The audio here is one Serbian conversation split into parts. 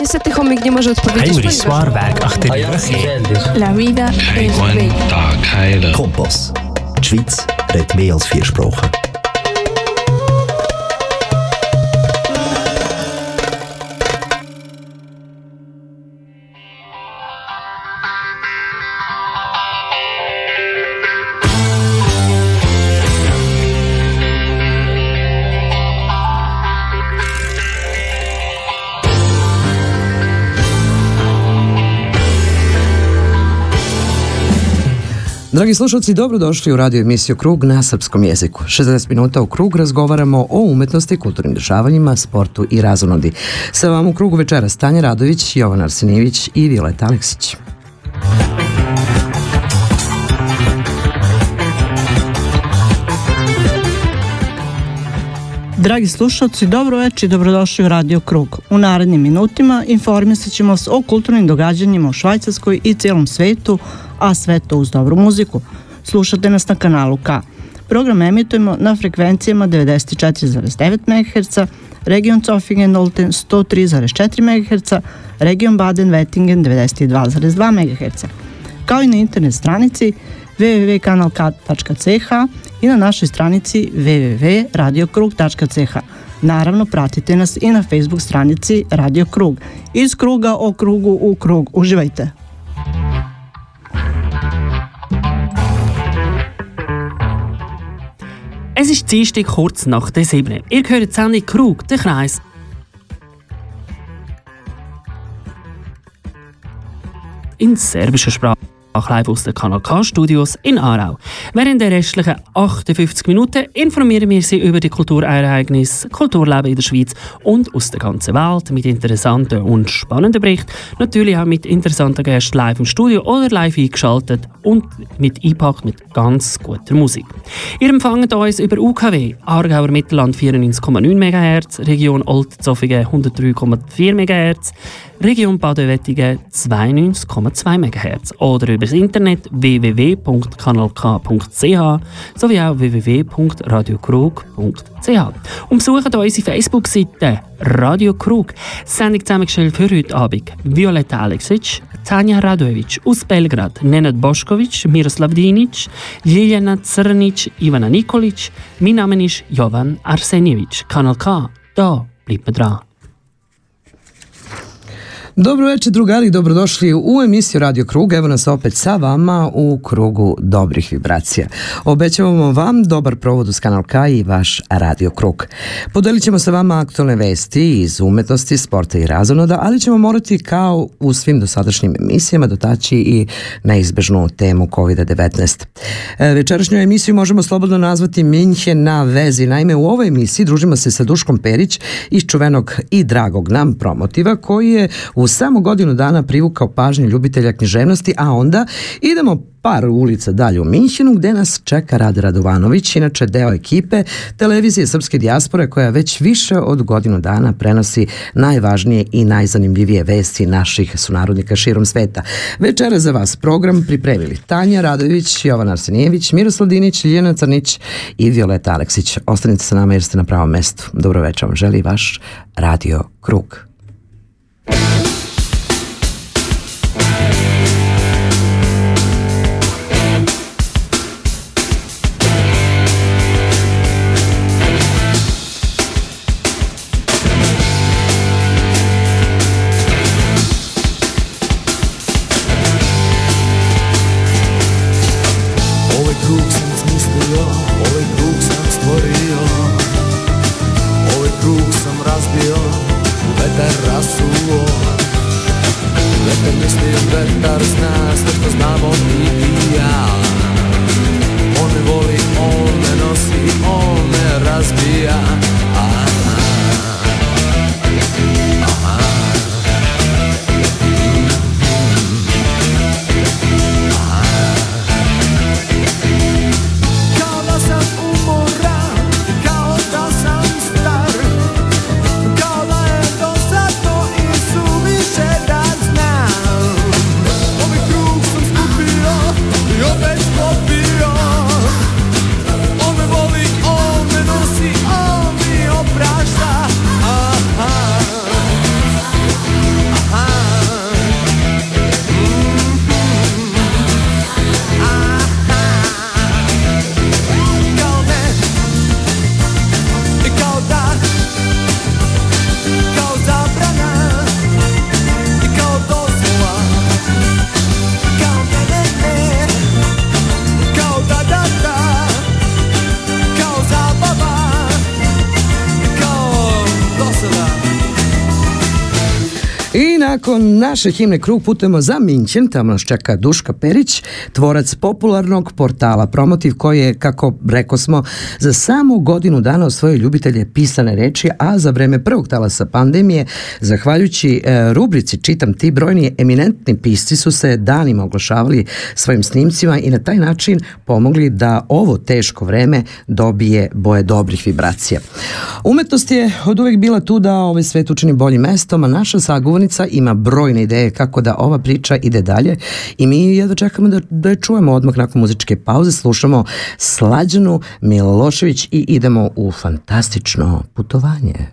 Niestety chomik nie może odpowiedzieć, Heinrich Swarberg, ach ty La vida es bella. Kompass. Die Schweiz redet mehr als vier Sprachen. Dragi slušalci, dobrodošli u radio emisiju Krug na srpskom jeziku. 60 minuta u Krug razgovaramo o umetnosti, kulturnim dešavanjima, sportu i razonodi. Sa vam u Krugu večera Stanja Radović, Jovan Arsenijević i Violeta Aleksić. Dragi slušalci, dobro večer i dobrodošli u Radio Krug. U narednim minutima informisat ćemo vas o kulturnim događanjima u Švajcarskoj i cijelom svetu, a sve to uz dobru muziku. Slušate nas na kanalu K. Program emitujemo na frekvencijama 94,9 MHz, region Zofingen-Olten 103,4 MHz, region Baden-Wettingen 92,2 MHz, kao i na internet stranici www.kanalk.ch i na našoj stranici www.radiokrug.ch. Naravno, pratite nas i na Facebook stranici Radio Krug. Iz kruga o krugu u krug. Uživajte! Es ist Dienstag kurz nach der 7. Ihr hört Sandy Krug, der Kreis. In serbischer Sprache live aus den Kanal K Studios in Aarau. Während der restlichen 58 Minuten informieren wir Sie über die Kulturereignisse, Kulturleben in der Schweiz und aus der ganzen Welt mit interessanten und spannenden Berichten. Natürlich auch mit interessanten Gästen live im Studio oder live eingeschaltet und mit eingepackt mit ganz guter Musik. Ihr empfangt uns über UKW, Aargauer Mittelland 94,9 MHz, Region Oldzofingen 103,4 MHz, Region Baden-Wettingen 92,2 MHz oder über das Internet www.kanalk.ch sowie auch www.radiokrug.ch. Und besucht unsere Facebook-Seite Radio Krug. Sendung zusammengestellt für heute Abend Violetta Aleksic, Tanja Radojevic aus Belgrad, Nenad Bošković, Miroslav Dinic, Ljiljana Crnic, Ivana Nikolic. Mein Name ist Jovan Arsenjevic. Kanal K, da bleibt man dran. Dobro večer drugari, dobrodošli u emisiju Radio Krug. Evo nas opet sa vama u krugu dobrih vibracija. Obećavamo vam dobar provod uz Kanal K i vaš Radio Krug. Podelit ćemo sa vama aktualne vesti iz umetnosti, sporta i razonoda, ali ćemo morati kao u svim dosadašnjim emisijama dotaći i neizbežnu temu COVID-19. E, večerašnju emisiju možemo slobodno nazvati Minhe na vezi. Naime, u ovoj emisiji družimo se sa Duškom Perić iz čuvenog i dragog nam promotiva koji je u samo godinu dana privukao pažnju ljubitelja književnosti, a onda idemo par ulica dalje u Minhinu gde nas čeka Rade Radovanović, inače deo ekipe televizije Srpske dijaspore koja već više od godinu dana prenosi najvažnije i najzanimljivije vesti naših sunarodnika širom sveta. Večera za vas program pripremili Tanja Radović, Jovan Arsenijević, Miroslav Dinić, Ljiljana Crnić i Violeta Aleksić. Ostanite sa nama jer ste na pravom mestu. Dobro večer vam želi vaš Radio Krug. I nakon naše himne krug putujemo za Minćen, tamo nas čeka Duška Perić, tvorac popularnog portala Promotiv koji je, kako reko smo, za samo godinu dana osvojio ljubitelje pisane reči, a za vreme prvog talasa pandemije, zahvaljujući e, rubrici Čitam ti brojni eminentni pisci su se danima oglašavali svojim snimcima i na taj način pomogli da ovo teško vreme dobije boje dobrih vibracija. Umetnost je od uvek bila tu da ovaj svet učini boljim mestom, a naša sagovornica ima brojne ideje kako da ova priča ide dalje i mi jedva čekamo da, da je čujemo odmah nakon muzičke pauze, slušamo Slađanu Milošević i idemo u fantastično putovanje.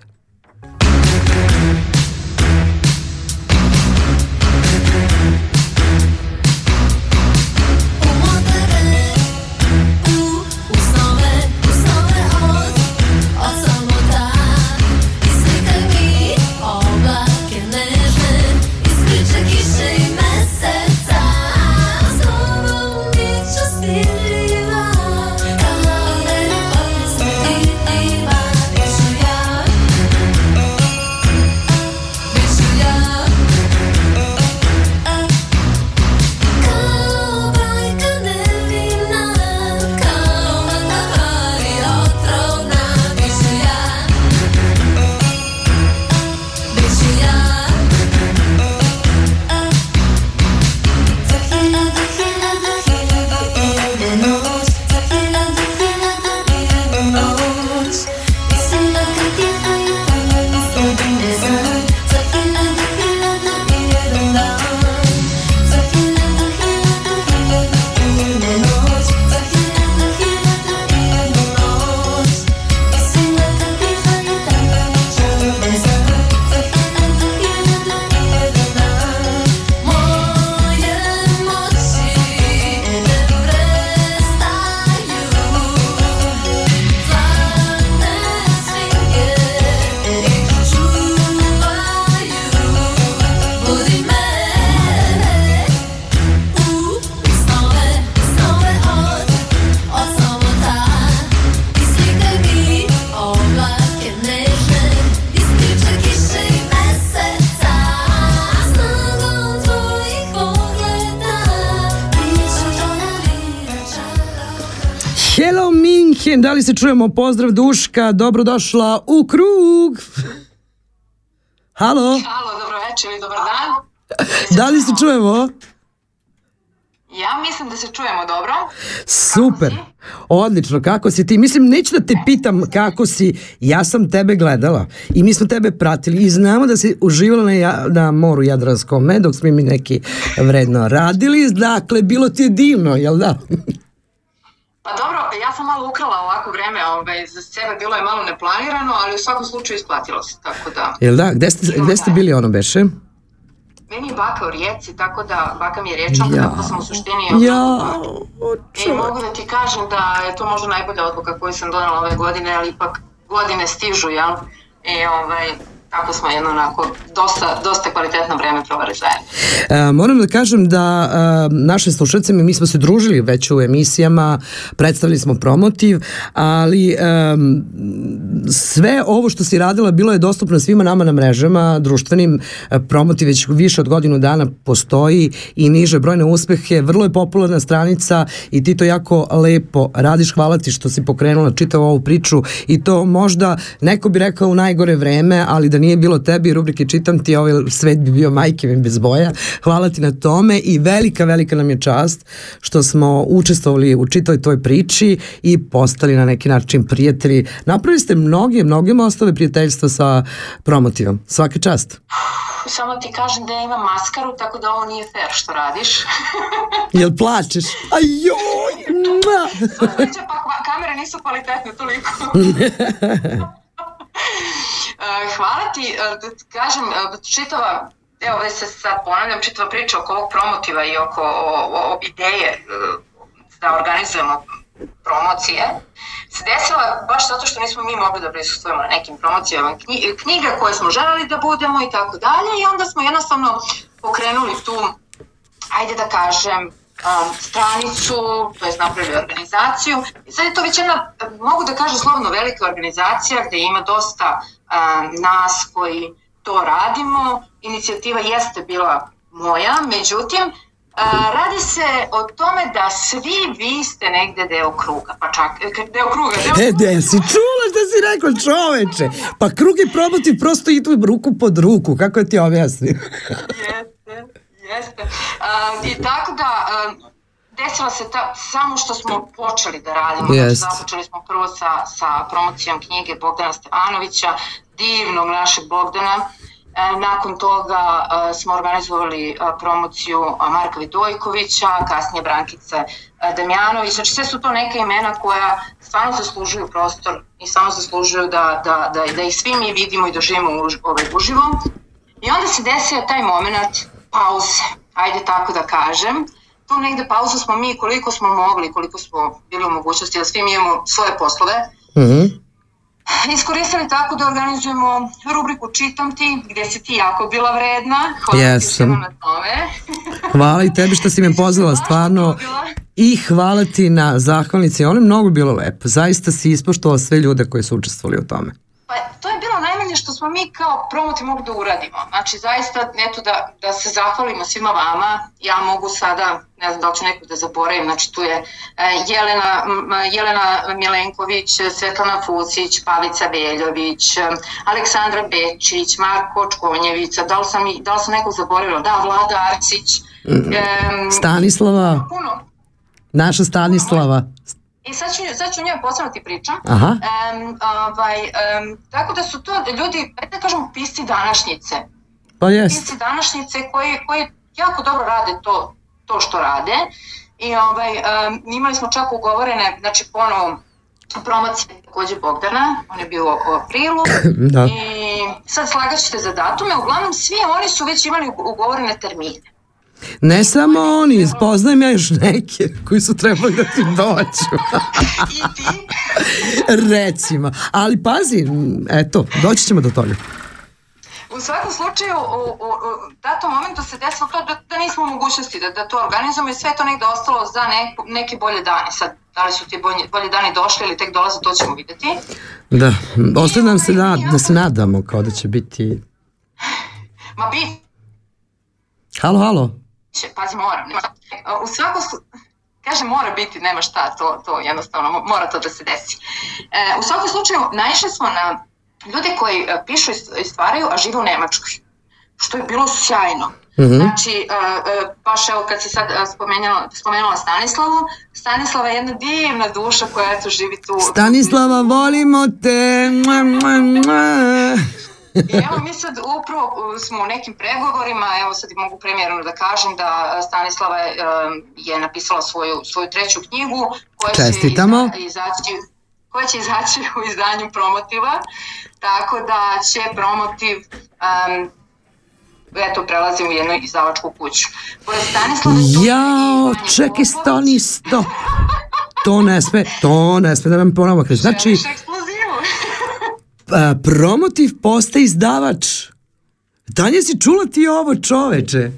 Da li se čujemo? Pozdrav Duška, dobrodošla u krug. Halo. Halo, dobro večer i dobar dan. Da li se čujemo? Ja mislim da se čujemo dobro. Super. Odlično, kako si ti? Mislim, neću da te pitam kako si, ja sam tebe gledala i mi smo tebe pratili i znamo da si uživala na, ja, na moru Jadranskome dok smo mi neki vredno radili, dakle, bilo ti je divno, jel da? Pa dobro, ja sam malo ukrala ovako vreme ovaj, za sebe, bilo je malo neplanirano, ali u svakom slučaju isplatilo se, tako da... Jel da? Gde ste, gde ste bili ono beše? Meni je baka u Rijeci, tako da baka mi je riječanka, ja. tako da sam u suštini... Ja, I mogu da ti kažem da je to možda najbolja odluka koju sam donala ove godine, ali ipak godine stižu, jel? I ovaj, kako smo jedno onako dosta, dosta kvalitetno vreme provali zajedno. E, moram da kažem da e, naše slušalce, mi smo se družili već u emisijama, predstavili smo promotiv, ali e, sve ovo što si radila bilo je dostupno svima nama na mrežama, društvenim. E, promotiv već više od godinu dana postoji i niže brojne uspehe, vrlo je popularna stranica i ti to jako lepo radiš, hvala ti što si pokrenula čitavu ovu priču i to možda neko bi rekao u najgore vreme, ali da nije bilo tebi rubrike Čitam ti, ovaj svet bi bio majke mi bez boja. Hvala ti na tome i velika, velika nam je čast što smo učestvovali u čitoj tvoj priči i postali na neki način prijatelji. Napravili ste mnoge, mnoge mostove prijateljstva sa promotivom. Svaka čast. Samo ti kažem da ja imam maskaru, tako da ovo nije fair što radiš. Jel plačeš? Ajoj! Ma. pa kamere nisu kvalitetne toliko. Hvala ti, e, da kažem, e, čitava, evo već se sad ponavljam, čitava priča oko ovog promotiva i oko o, o, ideje e, da organizujemo promocije, se desila baš zato što nismo mi mogli da prisustujemo na nekim promocijama knjiga koje smo želeli da budemo i tako dalje i onda smo jednostavno pokrenuli tu, ajde da kažem, um, stranicu, to je napravili organizaciju. I sad je to već jedna, mogu da kažem slovno, velika organizacija gde ima dosta um, nas koji to radimo. Inicijativa jeste bila moja, međutim, A, radi se o tome da svi vi ste negde deo kruga, pa čak, e, deo kruga, deo E, de, si čula šta si rekao čoveče? Pa krug i promotiv prosto idu ruku pod ruku, kako ti objasnim? Jeste, jeste. Uh, I tako da, uh, desila se ta, samo što smo počeli da radimo. Jest. Znači, započeli smo prvo sa, sa promocijom knjige Bogdana Stefanovića, divnog našeg Bogdana. E, nakon toga e, smo organizovali e, promociju Marka Vidojkovića, kasnije Brankice e, Damjanović. Znači, sve su to neke imena koja stvarno zaslužuju prostor i samo zaslužuju da, da, da, da ih svi mi vidimo i doživimo u, ovaj, uživo. I onda se desio taj moment pauze, ajde tako da kažem. Tu negde pauzu smo mi koliko smo mogli, koliko smo bili u mogućnosti, da svi mi imamo svoje poslove, Mhm. iskoristili tako da organizujemo rubriku Čitam ti, gde si ti jako bila vredna. Hvala ti Jesam. svima na tome. Hvala i tebi što si me pozvala, stvarno. I hvala ti na zahvalnici, ono je mnogo bilo lepo. Zaista si ispoštovala sve ljude koji su učestvovali u tome. Pa to je bilo najmanje što smo mi kao promoti mogli da uradimo. Znači zaista eto da, da se zahvalimo svima vama. Ja mogu sada, ne znam da li ću nekog da zaboravim, znači tu je e, Jelena, m, Jelena Milenković, Svetlana Fucić, Pavica Veljović, e, Aleksandra Bečić, Marko Čkonjevica, da li sam, da li sam nekog zaboravila? Da, Vlada Arcić. em, Stanislava, puno. naša Stanislava. I sad ću, sad ću njoj posebno ti pričam. Aha. Um, ovaj, um, tako da su to ljudi, da kažemo, pisci današnjice. Pa jest. Pisci današnjice koji, koji jako dobro rade to, to što rade. I ovaj, um, imali smo čak ugovorene, znači ponovo promocije takođe Bogdana, on je bio u aprilu Da. i sad slagat ćete za datume, uglavnom svi oni su već imali ugovorene termine. Ne samo oni, poznajem ja još neke koji su trebali da ti dođu. Recimo. Ali pazi, eto, doći ćemo do toga. U svakom slučaju, u, u, u datom momentu se desilo to da, da nismo u mogućnosti da, da to organizujemo i sve to negde ostalo za ne, neke bolje dane. Sad, da li su ti bolje, bolje dani došli ili tek dolaze, to ćemo videti. Da, ostaje nam se da, da se nadamo kao da će biti... Ma bit Halo, halo. Će, pazi, moram. Nema, u svakom kaže mora biti, nema šta, to, to jednostavno mo- mora to da se desi. E, u svakom slučaju, naišli smo na ljude koji e, pišu i st- i stvaraju, a žive u Nemačkoj. Što je bilo sjajno. Mhm. Znači, e, e, baš evo kad si sad spomenula, spomenula Stanislavu, Stanislava je jedna divna duša koja eto živi tu. Stanislava, volimo te. Mua, mua, mua. I evo mi sad upravo uh, smo u nekim pregovorima, evo sad mogu premijerno da kažem da Stanislava je, je napisala svoju, svoju treću knjigu koja Čestitamo. će iza, izaći koja će izaći u izdanju Promotiva, tako da će Promotiv um, eto prelazi u jednu izdavačku kuću. Pored i Jao, čekaj, stani, sto. To ne sme, to ne sme da nam ponovo kaže. Znači? A, promotiv postaje izdavač. Danje si čula ti ovo čoveče?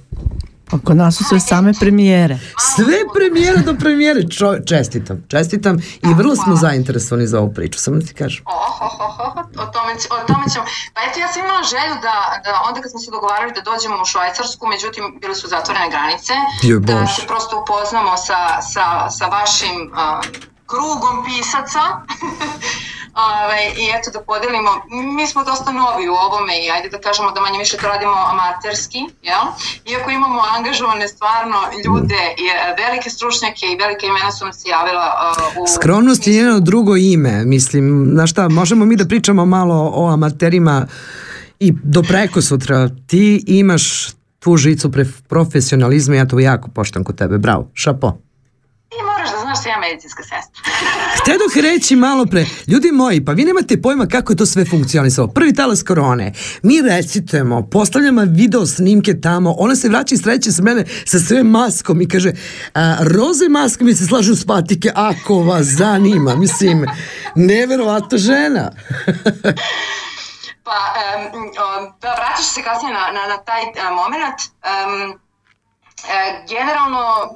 Pa kod nas su sve same premijere. Sve premijera do premijere. Čo, čestitam, čestitam i vrlo smo zainteresovani za ovu priču, samo da ti kažem. Oh, oh, oh, oh, o tome, o tome ćemo. Pa eto, ja sam imala želju da, da onda kad smo se dogovarali da dođemo u Švajcarsku, međutim, bile su zatvorene granice, Joj da se prosto upoznamo sa, sa, sa vašim uh, krugom pisaca. Ove, I eto da podelimo, mi smo dosta novi u ovome i ajde da kažemo da manje više to radimo amaterski, jel? Iako imamo angažovane stvarno ljude, velike stručnjake i velike imena su nam se javila uh, u... Skromnost je njeno drugo ime, mislim, znaš šta, možemo mi da pričamo malo o amaterima i do preko sutra. Ti imaš tu žicu profesionalizma ja to jako poštam kod tebe, bravo, šapo. Da ja medicinska sestra. Htedoh reći malo pre, ljudi moji, pa vi nemate pojma kako je to sve funkcionisalo. Prvi talas korone, mi recitujemo, postavljamo video snimke tamo, ona se vraća i sreće sa mene sa sve maskom i kaže, a, roze maske mi se slažu s patike, ako vas zanima, mislim, neverovatna žena. Pa, um, um, da, ću se kasnije na, na, na taj uh, moment. Um, generalno,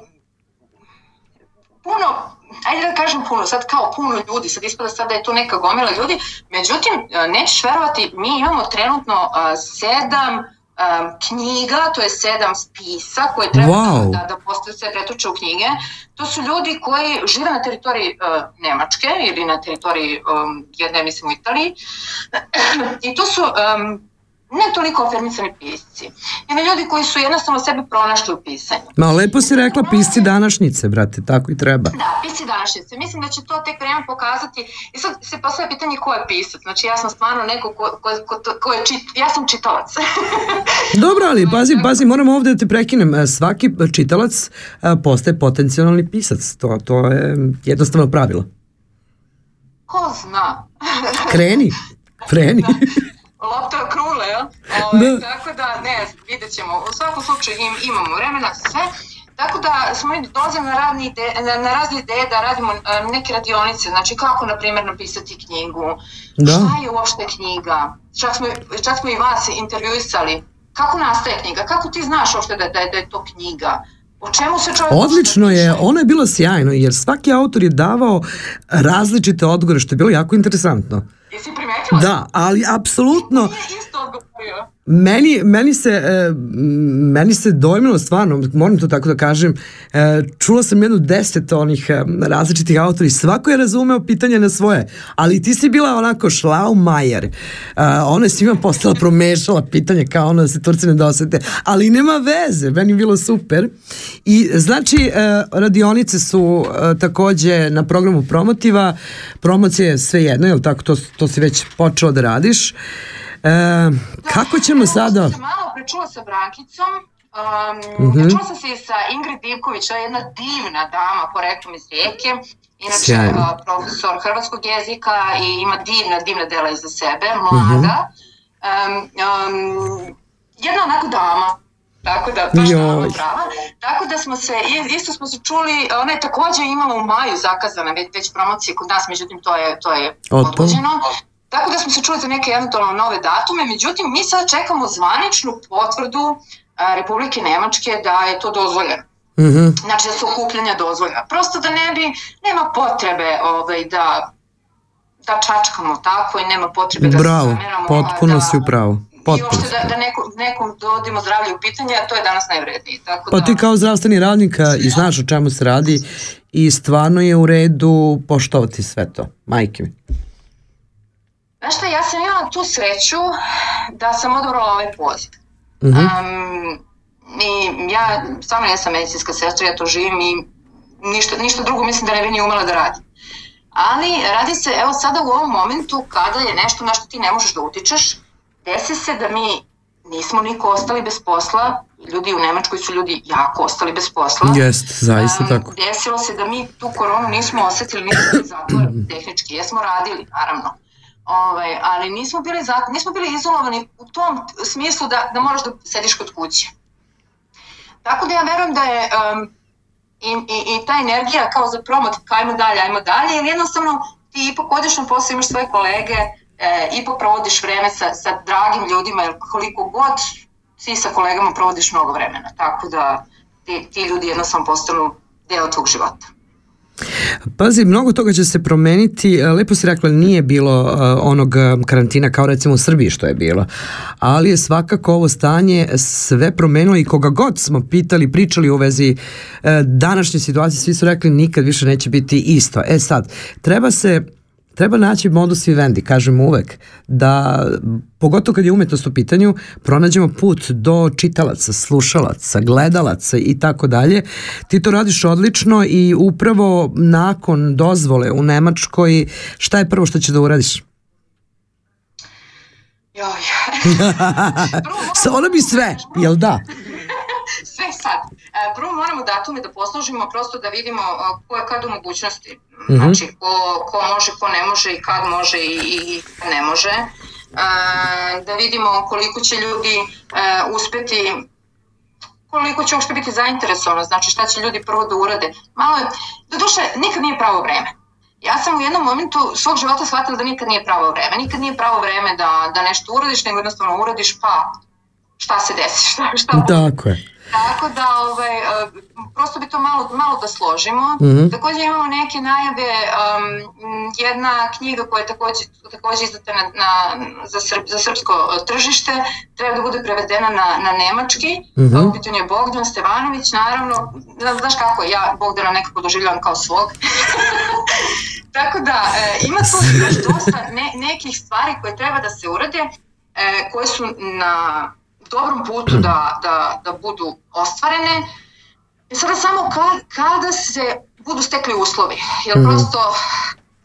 puno, ajde da kažem puno, sad kao puno ljudi, sad ispada sad da je to neka gomila ljudi, međutim, nećeš verovati, mi imamo trenutno sedam um, knjiga, to je sedam spisa koje treba wow. da, da postaju sve pretoče u knjige. To su ljudi koji žive na teritoriji uh, Nemačke ili na teritoriji um, jedne, mislim, u Italiji. I to su um, ne toliko afirmisani pisci, nego ljudi koji su jednostavno sebe pronašli u pisanju. Ma lepo si rekla pisci današnjice, brate, tako i treba. Da, pisci današnjice. Mislim da će to tek vreme pokazati. I sad se postoje pitanje ko je pisac. Znači ja sam stvarno neko ko, ko, ko, ko je čit, ja sam čitalac. Dobro, ali pazi, pazi, moram ovde da te prekinem. E, svaki čitalac e, postaje potencijalni pisac. To, to je jednostavno pravilo. Ko zna? Kreni, kreni. Da lopta krule, ja? Ove, da. Tako da, ne, vidjet ćemo. U svakom slučaju im, imamo vremena, sve. Tako da smo mi dolazili na, radni ide, na, na razne ideje da radimo neke radionice, znači kako, na primjer, napisati knjigu, da. šta je uopšte knjiga, čak smo, čak smo i vas intervjuisali, kako nastaje knjiga, kako ti znaš uopšte da, da, da je to knjiga, O čemu se čovjek Odlično je, ono je bilo sjajno jer svaki autor je davao različite odgovore što je bilo jako interesantno. Jesi primetila? Da, ali apsolutno... Nije isto odgovorio. Meni, meni, se, e, meni se dojmilo stvarno, moram to tako da kažem, e, čula sam jednu deset onih e, različitih autori, svako je razumeo pitanje na svoje, ali ti si bila onako šlaumajer, ona je svima postala promešala pitanje kao ono da se Turci ne dosete, ali nema veze, meni je bilo super. I znači, radionice su takođe na programu promotiva, promocije sve jedno, je li tako, to, to si već počela da radiš, E, kako ćemo sada? Malo prečula sa Brankicom, um, mm -hmm. čula sam se i sa Ingrid Divković, je jedna divna dama, poreklom iz Rijeke, inače uh, profesor hrvatskog jezika i ima divna, divna dela iza sebe, mlada. Mm -hmm. um, um, jedna onako dama, tako da baš Joj. prava. Tako da smo se, isto smo se čuli, ona je takođe imala u maju zakazana već, već promocije kod nas, međutim to je, to je odgođeno. Tako da smo se čuli za neke eventualno nove datume, međutim mi sad čekamo zvaničnu potvrdu a, Republike Nemačke da je to dozvoljeno. Mm -hmm. Znači da su okupljanja dozvoljena. Prosto da ne bi, nema potrebe ovaj, da, da čačkamo tako i nema potrebe da Bravo, se zameramo. potpuno da, si u pravu. Potpuno I uopšte da, da nekom, nekom dovodimo zdravlje u pitanje, a to je danas najvrednije. Tako pa da... ti kao zdravstveni radnik i znaš o čemu se radi i stvarno je u redu poštovati sve to, majke mi. Znaš šta, ja sam imala tu sreću da sam odobrala ovaj poziv. Mm -hmm. um, I ja stvarno nisam medicinska sestra, ja to živim i ništa, ništa drugo mislim da ne bi ni umela da radim. Ali radi se, evo sada u ovom momentu kada je nešto na što ti ne možeš da utičeš, desi se da mi nismo niko ostali bez posla, ljudi u Nemačkoj su ljudi jako ostali bez posla. Jest, zaista um, tako. Desilo se da mi tu koronu nismo osetili, nismo zatvor tehnički, jesmo radili, naravno Ovaj, ali nismo bili, za, nismo bili izolovani u tom smislu da, da moraš da sediš kod kuće. Tako da ja verujem da je um, i, i, i ta energija kao za promot, ajmo dalje, ajmo dalje, jer jednostavno ti ipak odeš na posao, imaš svoje kolege, e, ipak provodiš vreme sa, sa dragim ljudima, jer koliko god ti sa kolegama provodiš mnogo vremena, tako da ti, ti ljudi jednostavno postanu deo tvog života. Pazi, mnogo toga će se promeniti. E, lepo si rekla, nije bilo uh, onog e, karantina kao recimo u Srbiji što je bilo. Ali je svakako ovo stanje sve promenilo i koga god smo pitali, pričali u vezi današnje situacije, svi su rekli nikad više neće biti isto. E sad, treba se treba naći modus vivendi, kažem uvek, da, pogotovo kad je umetnost u pitanju, pronađemo put do čitalaca, slušalaca, gledalaca i tako dalje. Ti to radiš odlično i upravo nakon dozvole u Nemačkoj, šta je prvo što će da uradiš? Joj. Ona bi sve, jel da? sve sad. E, prvo moramo datume da poslužimo prosto da vidimo ko je kad u mogućnosti. -hmm. Znači, ko, ko može, ko ne može i kad može i, i ne može. Da vidimo koliko će ljudi e, uspeti koliko će uopšte biti zainteresovano, znači šta će ljudi prvo da urade. Malo je, do duše, nikad nije pravo vreme. Ja sam u jednom momentu svog života shvatila da nikad nije pravo vreme. Nikad nije pravo vreme da, da nešto uradiš, nego jednostavno uradiš pa šta se desi, šta, šta Tako je. Tako da, ovaj, e, prosto bi to malo, malo da složimo. Mm -hmm. Takođe imamo neke najave, um, jedna knjiga koja je takođe, takođe izdata na, na, za, srp, za srpsko tržište, treba da bude prevedena na, na nemački. Mm -hmm. Upitan je Bogdan Stevanović, naravno, znaš kako, ja Bogdana nekako doživljavam kao svog. Tako da, e, ima tu još dosta ne, nekih stvari koje treba da se urade, e, koje su na dobrom putu da, da, da budu ostvarene. I sada samo kad, kada se budu stekli uslovi, jer mm -hmm. prosto,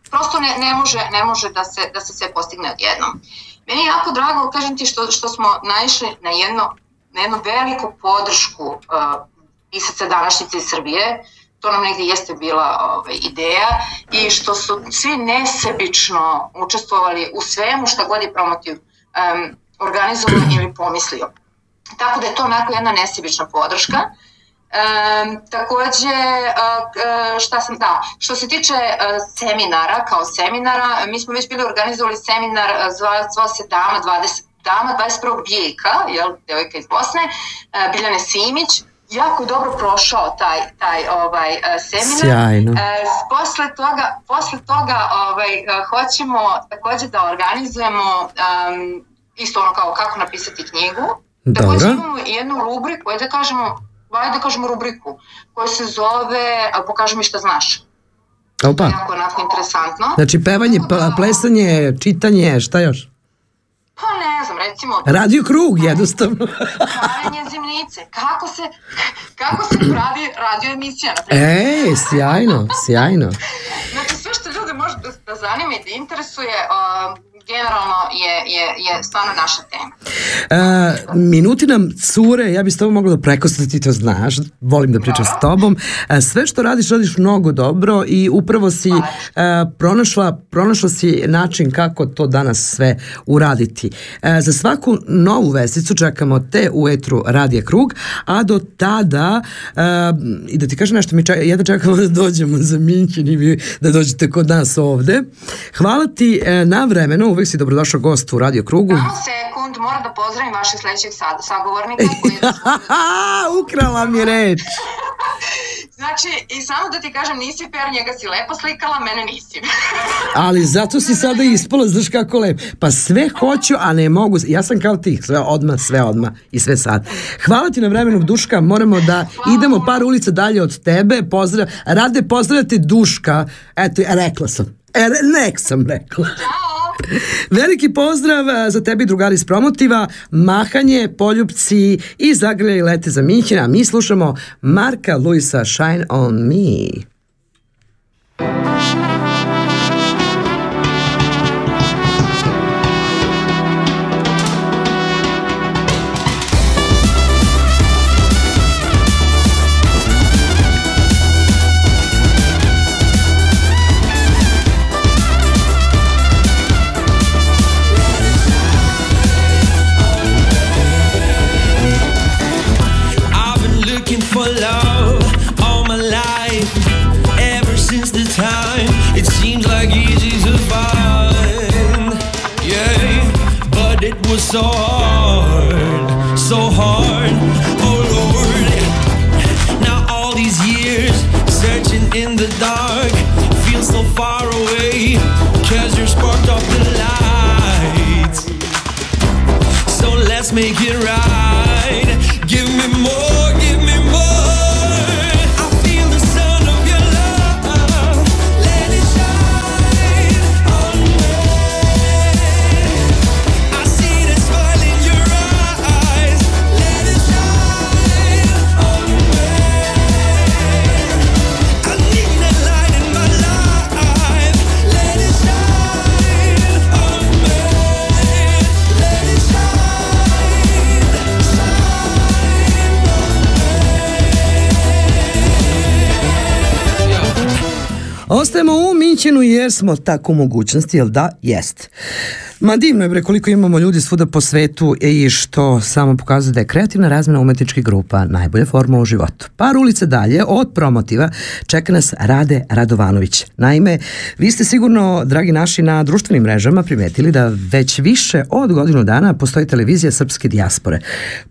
prosto ne, ne, može, ne može da se, da se sve postigne odjednom. Meni je jako drago, kažem ti, što, što smo naišli na jedno, na jednu veliku podršku uh, pisaca današnjice iz Srbije, to nam negdje jeste bila ovaj, ideja i što su svi nesebično učestvovali u svemu šta god je promotiv um, organizovao ili pomislio. Tako da je to onako jedna nesebična podrška. E, takođe, e, šta sam, da, što se tiče e, seminara, kao seminara, mi smo već bili organizovali seminar, zvao, zvao se Dama 20, Dama 21. bijeka, jel, devojka iz Bosne, e, Biljane Simić, jako dobro prošao taj taj ovaj seminar. Sjajno. E, posle toga posle toga ovaj hoćemo takođe da organizujemo um, isto ono kao kako napisati knjigu. Dobro. Takođe imamo jednu rubriku, ajde da kažemo, ajde da kažemo rubriku, koja se zove Pokaži mi šta znaš. Opa. Jako onako interesantno. Znači pevanje, plesanje, čitanje, šta još? Pa ne znam, recimo... Radio krug, jednostavno. Pravanje zimnice. Kako se, kako se pravi radio emisija, na primjer. Ej, sjajno, sjajno. Znači, što ljude može da, da zanima i da interesuje, uh, generalno je, je, je stvarno naša tema. Uh, minuti nam cure, ja bih s tobom mogla da prekostati, ti to znaš, volim da pričam s tobom. Uh, sve što radiš, radiš mnogo dobro i upravo si uh, pronašla, pronašla si način kako to danas sve uraditi. Uh, za svaku novu vesicu čekamo te u etru Radija Krug, a do tada, uh, i da ti kažem nešto, mi ček, jedno čekamo da dođemo za Minćin i vi da dođete kod nas ovde. Hvala ti uh, na vremenu, uvek si dobrodošao gost u Radio Krugu. Samo sekund, moram da pozdravim vašeg sledećeg sagovornika. Koji je Ukrala mi reč. Znači, i samo da ti kažem, nisi per, njega si lepo slikala, mene nisi. Ali zato si sada ispala, znaš kako lep. Pa sve hoću, a ne mogu. Ja sam kao ti, sve odma, sve odma i sve sad. Hvala ti na vremenu, Duška. Moramo da Hvala. idemo par ulica dalje od tebe. Pozdrav, rade pozdravljate Duška. Eto, rekla sam. E, nek sam rekla. Ćao. Veliki pozdrav za tebi drugari iz Promotiva, Mahanje, Poljubci i Zagrljaj lete za Minhina. Mi slušamo Marka Luisa Shine on Me. Make it right. Jer smo tako u mogućnosti, jel da? Jest. Ma divno je bre koliko imamo ljudi svuda po svetu i što samo pokazuje da je kreativna razmena umetničkih grupa najbolja forma u životu. Par ulice dalje od promotiva čeka nas Rade Radovanović. Naime, vi ste sigurno, dragi naši, na društvenim mrežama primetili da već više od godinu dana postoji televizija srpske dijaspore.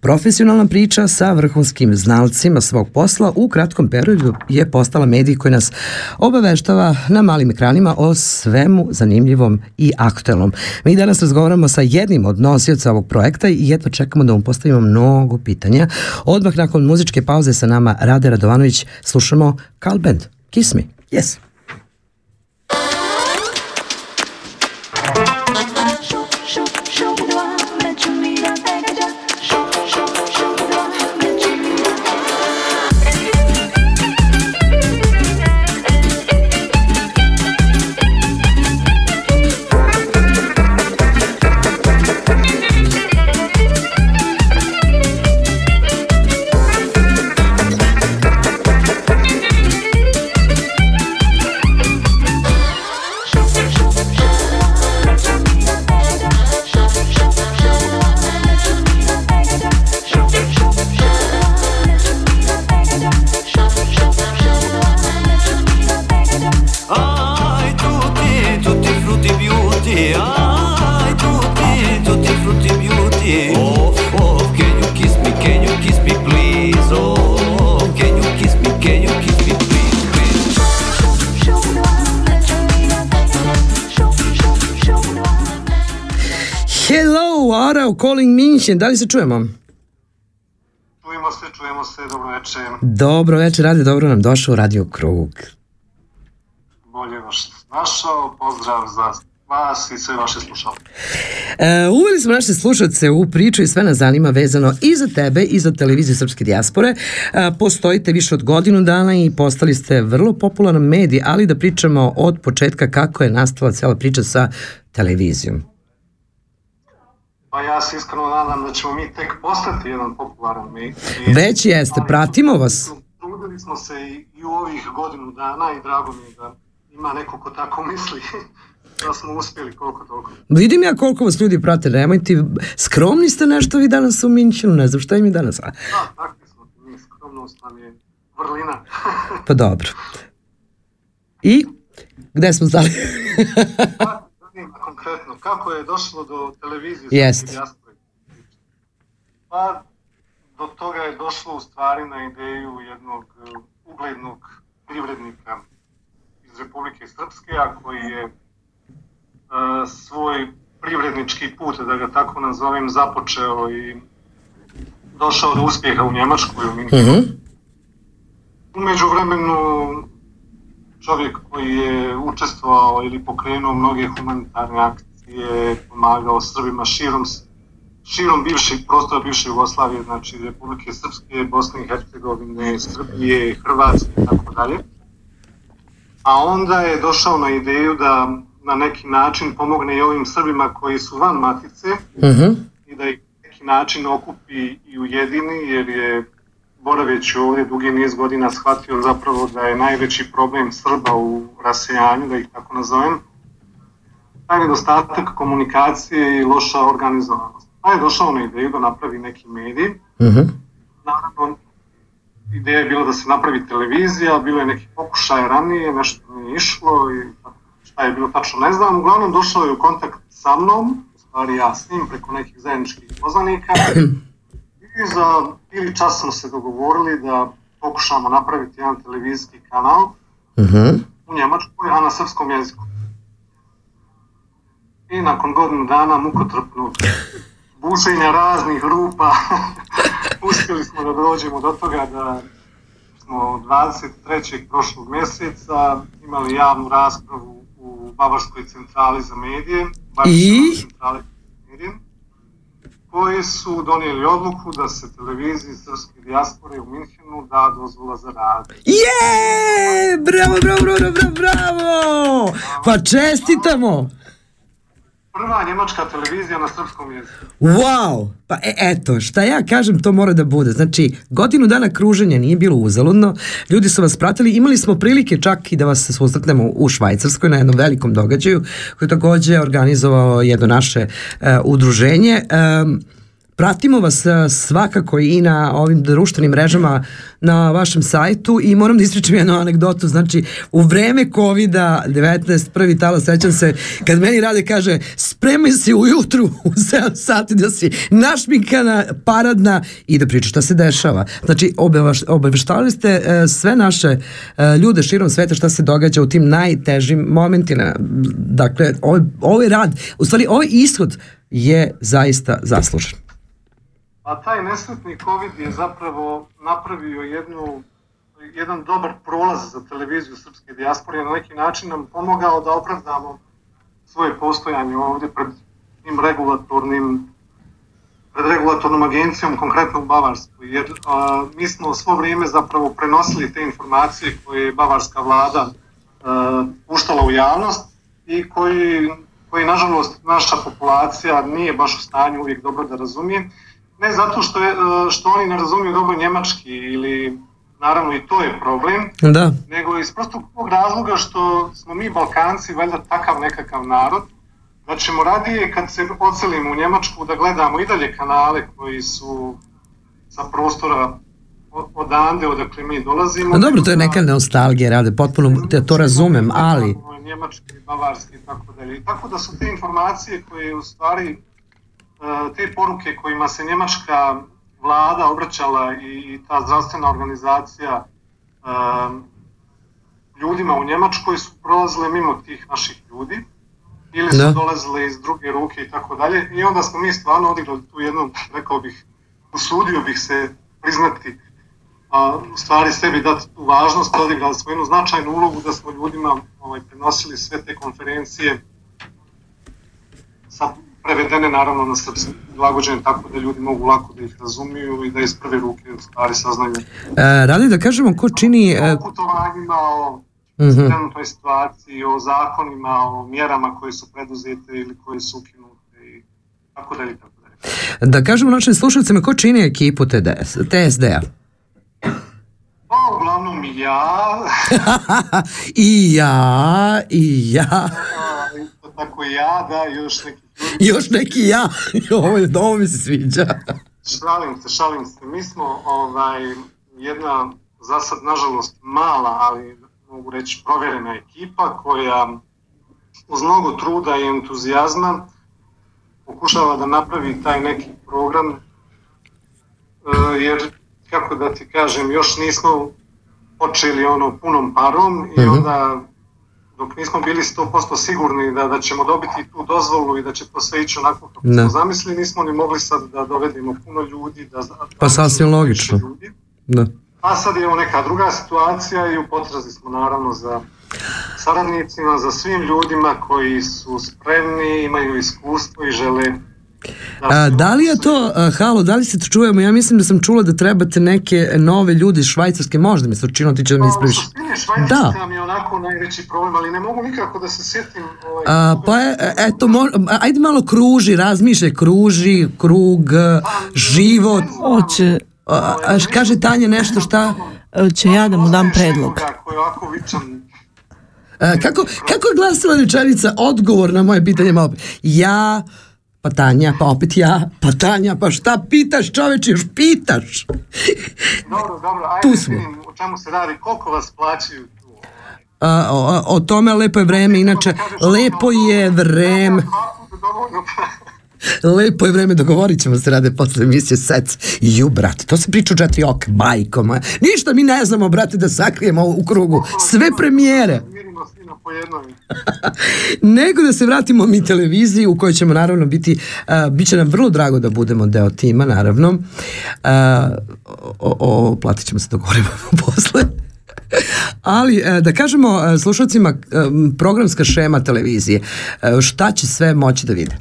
Profesionalna priča sa vrhunskim znalcima svog posla u kratkom periodu je postala medij koji nas obaveštava na malim ekranima o svemu zanimljivom i aktuelnom. Mi danas razgovaramo sa jednim od nosioca ovog projekta i jedno čekamo da mu postavimo mnogo pitanja. Odmah nakon muzičke pauze sa nama Rade Radovanović slušamo Carl Band. Kiss me. Yes. Calling München. Da li se čujemo? Čujemo se, čujemo se, dobro večer. Dobro večer, Rade, dobro nam došao u Radio Krug. Bolje vas našao, pozdrav za vas i sve vaše slušalke. E, uveli smo naše slušalce u priču i sve nas zanima vezano i za tebe i za televiziju Srpske dijaspore. E, postojite više od godinu dana i postali ste vrlo popularan medij, ali da pričamo od početka kako je nastala cela priča sa televizijom. Pa ja se iskreno nadam da ćemo mi tek postati jedan popularan medij. Već jeste, pratimo vas. Trudili smo se i, u ovih godinu dana i drago mi je da ima neko ko tako misli da smo uspjeli koliko toliko. Vidim ja koliko vas ljudi prate, nemojte, skromni ste nešto vi danas u Minčinu, ne znam šta im je danas. Da, takvi smo, mi skromnost nam je vrlina. Pa dobro. I, gde smo stali? Konkretno, kako je došlo do televizije Jest. Pa, do toga je došlo u stvari na ideju jednog e, uglednog privrednika iz Republike Srpske, a koji je e, svoj privrednički put, da ga tako nazovem, započeo i došao do uspjeha u Njemačkoj, u Minhenu. Mhm. U međuvremenu čovjek koji je učestvovao ili pokrenuo mnoge humanitarne akcije, pomagao Srbima širom, širom bivšeg prostora bivše Jugoslavije, znači Republike Srpske, Bosne i Hercegovine, Srbije, Hrvatske i tako dalje. A onda je došao na ideju da na neki način pomogne i ovim Srbima koji su van matice, Mhm. i da ih na neki način okupi i ujedini, jer je boraveći ovdje dugi niz godina shvatio zapravo da je najveći problem Srba u rasejanju, da ih tako nazovem, taj nedostatak komunikacije i loša organizovanost. Pa je došao na ideju da napravi neki medij. Mhm. Naravno, ideja je bila da se napravi televizija, bilo je neki pokušaj ranije, nešto nije išlo i šta je bilo tačno ne znam. Uglavnom došao je u kontakt sa mnom, stvari ja s njim preko nekih zajedničkih poznanika i za ili čas smo se dogovorili da pokušamo napraviti jedan televizijski kanal Mhm. u Njemačkoj, a na srpskom jeziku. I nakon godinu dana mukotrpnog bušenja raznih rupa, uspjeli smo da dođemo do toga da smo 23. prošlog mjeseca imali javnu raspravu u Bavarskoj centrali za medije, Bavarskoj centrali za medije, koji su donijeli odluku da se televiziji srpske dijaspore u Minhenu da dozvola za rad. Je! Bravo, bravo, bravo, bravo, bravo! Pa čestitamo! Prva njemačka televizija na srpskom jeziku. Wow! Pa e, eto, šta ja kažem, to mora da bude. Znači, godinu dana kruženja nije bilo uzaludno, ljudi su vas pratili, imali smo prilike čak i da vas susretnemo u Švajcarskoj na jednom velikom događaju, koji takođe organizovao jedno naše uh, udruženje. Um, Pratimo vas e, svakako i na ovim društvenim mrežama na vašem sajtu i moram da ispričam jednu anegdotu, znači u vreme COVID-19, prvi talo, sećam se, kad meni rade kaže spremaj se ujutru u 7 sati da si našminkana, paradna i da pričaš šta se dešava. Znači obaveštavali ste e, sve naše e, ljude širom sveta šta se događa u tim najtežim momentima. Dakle, ovaj, ovaj rad, u stvari ovaj ishod je zaista zaslužen. A taj nesretni COVID je zapravo napravio jednu, jedan dobar prolaz za televiziju srpske dijaspore, na neki način nam pomogao da opravdamo svoje postojanje ovde pred tim regulatornim pred regulatornom agencijom, konkretno u Bavarskoj, jer a, mi smo svo vrijeme zapravo prenosili te informacije koje je bavarska vlada a, puštala u javnost i koji, koji nažalost naša populacija nije baš u stanju uvijek dobro da razumije ne zato što, je, što oni ne razumiju dobro njemački ili naravno i to je problem, da. nego iz prostog tog razloga što smo mi Balkanci valjda takav nekakav narod, da ćemo radije kad se ocelimo u Njemačku da gledamo i dalje kanale koji su sa prostora odande, odakle mi dolazimo. A dobro, to je neka nostalgija, rade, potpuno te to razumem, ali... Njemački, bavarski i tako dalje. I tako da su te informacije koje u stvari te poruke kojima se njemačka vlada obraćala i ta zdravstvena organizacija e, ljudima u Njemačkoj su prolazile mimo tih naših ljudi ili su da. dolazile iz druge ruke i tako dalje i onda smo mi stvarno odigrali tu jednu, rekao bih, usudio bih se priznati a, u stvari sebi dati tu važnost, odigrali smo jednu značajnu ulogu da smo ljudima ovaj, prenosili sve te konferencije sa prevedene naravno na srpski, prilagođene tako da ljudi mogu lako da ih razumiju i da iz prve ruke stvari saznaju. E, radi da kažemo ko čini... E... O putovanjima, o mm -hmm. trenutnoj situaciji, o zakonima, o mjerama koje su preduzete ili koje su ukinute i tako dalje, tako dalje. Da kažemo našim slušalcima ko čini ekipu TDS, TSD-a? Pa, uglavnom i ja. I ja, i ja. tako i ja, da, još neki Još neki ja. ovo, ovo mi se sviđa. Šalim se, šalim se. Mi smo ovaj, jedna, za sad, nažalost, mala, ali mogu reći proverena ekipa koja uz mnogo truda i entuzijazma pokušava da napravi taj neki program e, jer kako da ti kažem još nismo počeli ono punom parom i mhm. onda dok nismo bili 100% sigurni da, da ćemo dobiti tu dozvolu i da će to sve ići onako kako smo zamislili, nismo ni mogli sad da dovedemo puno ljudi. Da, da pa sasvim logično. Ljudi. Da. A sad je neka druga situacija i u potrazi smo naravno za saradnicima, za svim ljudima koji su spremni, imaju iskustvo i žele A, da li je to, a, halo, da li se to čujemo? Ja mislim da sam čula da trebate neke nove ljudi iz Švajcarske, možda mi se učinilo, ti će da mi ispraviš. Da. mi je onako najveći problem, ali ne mogu nikako da se sjetim. Ovaj, a, pa je, eto, mo, ajde malo kruži, razmišljaj, kruži, krug, pa, život. Oće. A, a, kaže Tanja nešto šta? Će ja da mu dam predlog. Koji je ovako vičan A, kako, kako je glasila rečenica odgovor na moje pitanje malo? Ja Pa Tanja, pa opet ja, pa Tanja, pa šta pitaš čoveče, još pitaš. Dobro, dobro, ajde tu smo. vidim o čemu se radi, koliko vas plaćaju tu? A, o, o tome lepo je vreme, inače, lepo je vreme. Lepo je vreme, dogovorit ćemo se rade posle emisije Sec. Ju, brate, to se priča u četiri oka, bajko moja. Ništa mi ne znamo, brate, da sakrijemo u krugu. Sve premijere. Nego da se vratimo mi televiziji u kojoj ćemo naravno biti, uh, bit će nam vrlo drago da budemo deo tima, naravno. Uh, o, o, platit ćemo se dogovorimo posle. Ali da kažemo slušalcima programska šema televizije, šta će sve moći da vide?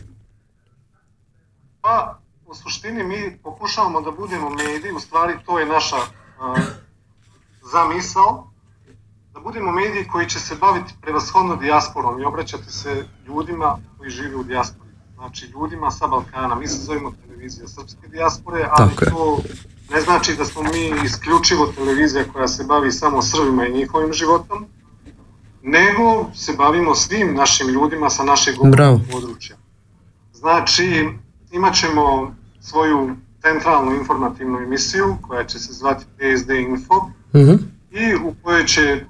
Pa, u suštini mi pokušavamo da budemo mediji, u stvari to je naša uh, zamisao, da budemo mediji koji će se baviti prevashodno dijasporom i obraćati se ljudima koji žive u dijaspori. znači ljudima sa Balkana. Mi se zovemo televizija srpske dijaspore, ali Tako to ne znači da smo mi isključivo televizija koja se bavi samo Srbima i njihovim životom, nego se bavimo svim našim ljudima sa našeg područja. Znači, imat ćemo svoju centralnu informativnu emisiju koja će se zvati PSD Info Mhm. i u kojoj će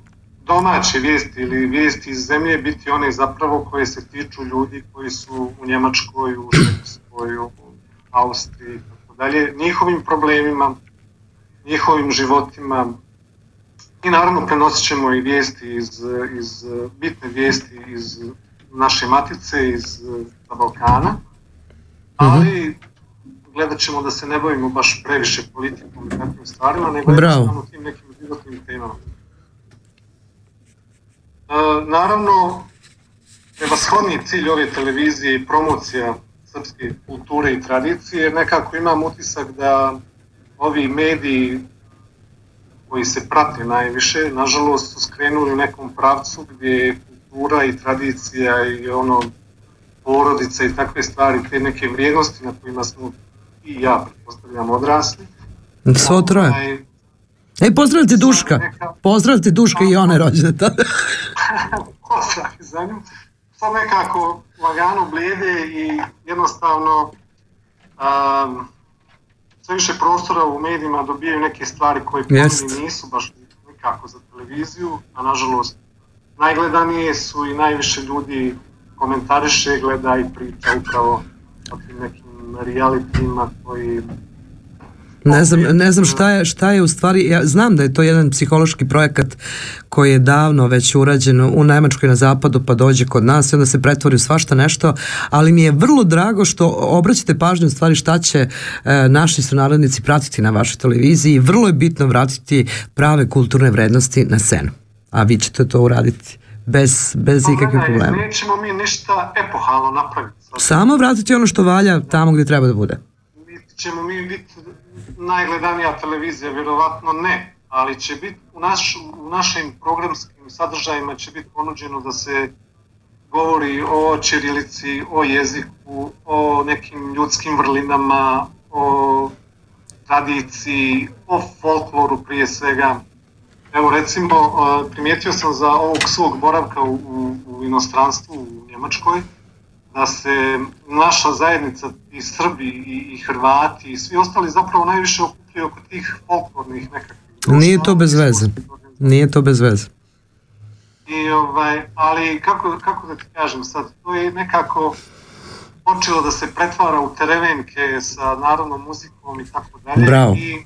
domaće vijesti ili vijesti iz zemlje biti one zapravo koje se tiču ljudi koji su u Njemačkoj, u Švedskoj, u Austriji i tako dalje, njihovim problemima, njihovim životima i naravno prenosit ćemo i vijesti iz, iz bitne vijesti iz naše matice, iz sa Balkana, ali gledat ćemo da se ne bavimo baš previše politikom i takvim stvarima, nego jednostavno tim nekim životnim temama. E, naravno, prevashodni cilj ove televizije je promocija srpske kulture i tradicije, nekako imam utisak da ovi mediji koji se prate najviše, nažalost su skrenuli u nekom pravcu gdje je kultura i tradicija i ono porodica i takve stvari, te neke vrijednosti na kojima smo i ja pretpostavljam odrasli. Svo troje. Ovaj, Ej, pozdravite Duška. Pozdravite Duška i one rođene. pozdrav za nju. Sad nekako lagano blijede i jednostavno um, sve više prostora u medijima dobijaju neke stvari koje meni nisu baš nikako za televiziju, a nažalost najgledanije su i najviše ljudi komentariše, gleda i priča upravo o tim nekim realitima koji Ne znam, ne znam šta je, šta je u stvari, ja znam da je to jedan psihološki projekat koji je davno već urađen u Nemačkoj na zapadu pa dođe kod nas i onda se pretvori u svašta nešto, ali mi je vrlo drago što obraćate pažnju u stvari šta će e, naši sunarodnici pratiti na vašoj televiziji. Vrlo je bitno vratiti prave kulturne vrednosti na scenu. A vi ćete to uraditi bez, bez ikakvih gledaj, problema. Nećemo mi ništa epohalno napraviti. Samo vratiti ono što valja tamo gdje treba da bude. Bit ćemo mi biti najgledanija televizija, vjerovatno ne, ali će biti u, naš, u našim programskim sadržajima će biti ponuđeno da se govori o ćirilici, o jeziku, o nekim ljudskim vrlinama, o tradiciji, o folkloru prije svega. Evo recimo, primijetio sam za ovog svog boravka u, u, u inostranstvu, u Njemačkoj, da se naša zajednica i Srbi i, i Hrvati i svi ostali zapravo najviše okupljaju oko tih folklornih nekakvih. Nije to bez veze. Nije to bez veze. I, ovaj, ali kako, kako da ti kažem sad, to je nekako počelo da se pretvara u terevenke sa narodnom muzikom i tako dalje. Bravo. I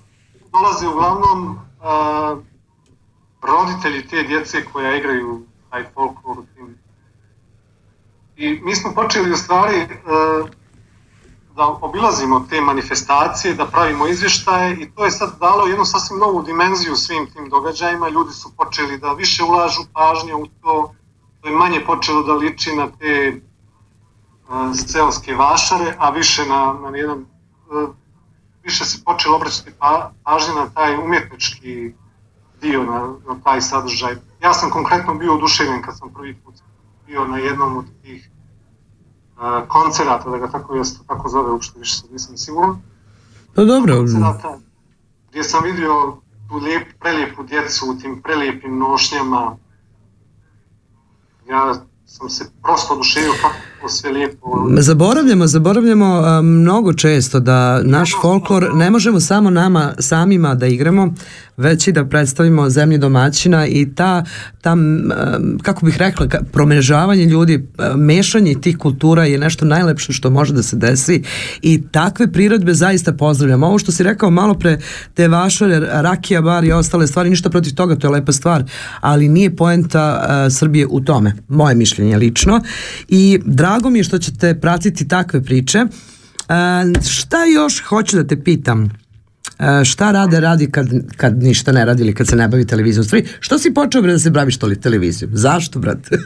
dolaze uglavnom a, roditelji te djece koja igraju taj folklor u tim I mi smo počeli u stvari e, da obilazimo te manifestacije, da pravimo izvještaje i to je sad dalo jednu sasvim novu dimenziju svim tim događajima. Ljudi su počeli da više ulažu pažnje u to, to je manje počelo da liči na te e, seoske vašare, a više na, na jedan, e, više se počelo obraćati pa, pažnje na taj umjetnički dio, na, na taj sadržaj. Ja sam konkretno bio oduševljen kad sam prvi put bio na jednom od tih uh, koncerata, da ga tako, to tako zove, uopšte više sad nisam siguran. Pa dobro, Koncerata gdje sam vidio tu lijep, prelijepu djecu u tim prelijepim nošnjama. Ja sam se prosto oduševio kako sve lijepo. Zaboravljamo, zaboravljamo mnogo često da naš folklor ne možemo samo nama samima da igramo, već i da predstavimo zemlji domaćina i ta, ta kako bih rekla, promežavanje ljudi, a, mešanje tih kultura je nešto najlepše što može da se desi i takve prirodbe zaista pozdravljam. Ovo što si rekao malo pre, te vašare, rakija bar i ostale stvari, ništa protiv toga, to je lepa stvar, ali nije poenta a, Srbije u tome, moje mišljenje lično i drago mi je što ćete pratiti takve priče. A, šta još hoću da te pitam? A, šta rade radi kad, kad ništa ne radi ili kad se ne bavi televizijom? Stvari, što si počeo bre da se baviš toli televizijom? Zašto, brate?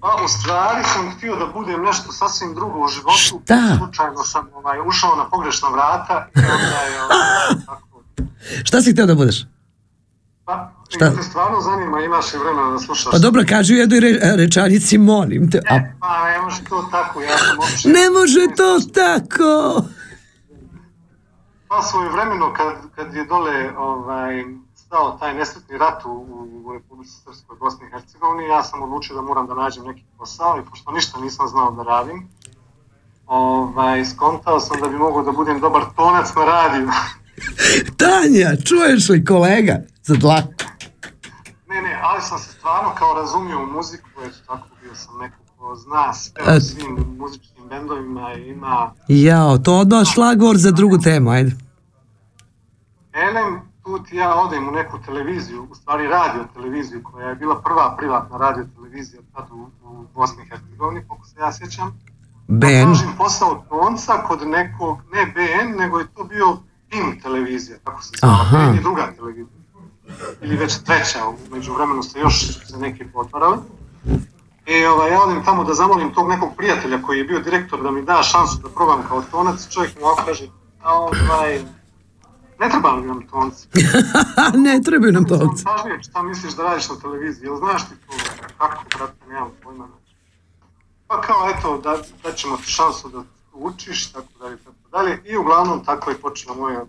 Pa u stvari sam htio da budem nešto sasvim drugo u životu. Šta? Slučajno sam ovaj, ušao na pogrešna vrata i onda je ovaj, tako. šta si htio da budeš? Pa? Šta? te stvarno zanima, imaš i vremena da slušaš. Pa dobro, kaži u jednoj re, rečanici, molim te. A, E, pa ne može to tako, ja sam uopšte... ne može to tako! Pa svoje vremeno kad, kad je dole ovaj, stao taj nesretni rat u, u Republici Srpskoj Bosni i Hercegovini, ja sam odlučio da moram da nađem neki posao i pošto ništa nisam znao da radim, ovaj, skontao sam da bi mogao da budem dobar tonac na radiju. Tanja, čuješ li kolega? Za dlaku. ne, ne, ali sam se stvarno kao razumio u muziku, eto tako bio sam neko ko zna sve E. svim muzičkim bendovima ima Jao, to odmah šlagor za drugu temu, ajde. Elem, tu ti ja odem u neku televiziju, u stvari radio televiziju, koja je bila prva privatna radio televizija tad u, u Bosni i Hercegovini, koliko se ja sjećam. Ben, Tražim posao tonca kod nekog, ne BN, nego je to bio PIM televizija, kako se Aha. PIM je druga televizija. Ili već treća, među vremenu se još se neke potvarale. I ovaj, ja odem tamo da zamolim tog nekog prijatelja koji je bio direktor da mi da šansu da probam kao tonac, čovjek mi ovako kaže, ovaj, ne treba li nam tonci? ne trebaju nam to. Sam pažljiv šta misliš da radiš na televiziji, jel znaš ti to kako, brate, nemam pojma. Pa kao, eto, da, da ćemo ti šansu da učiš, tako dalje, tako dalje. I uglavnom tako je počela moja,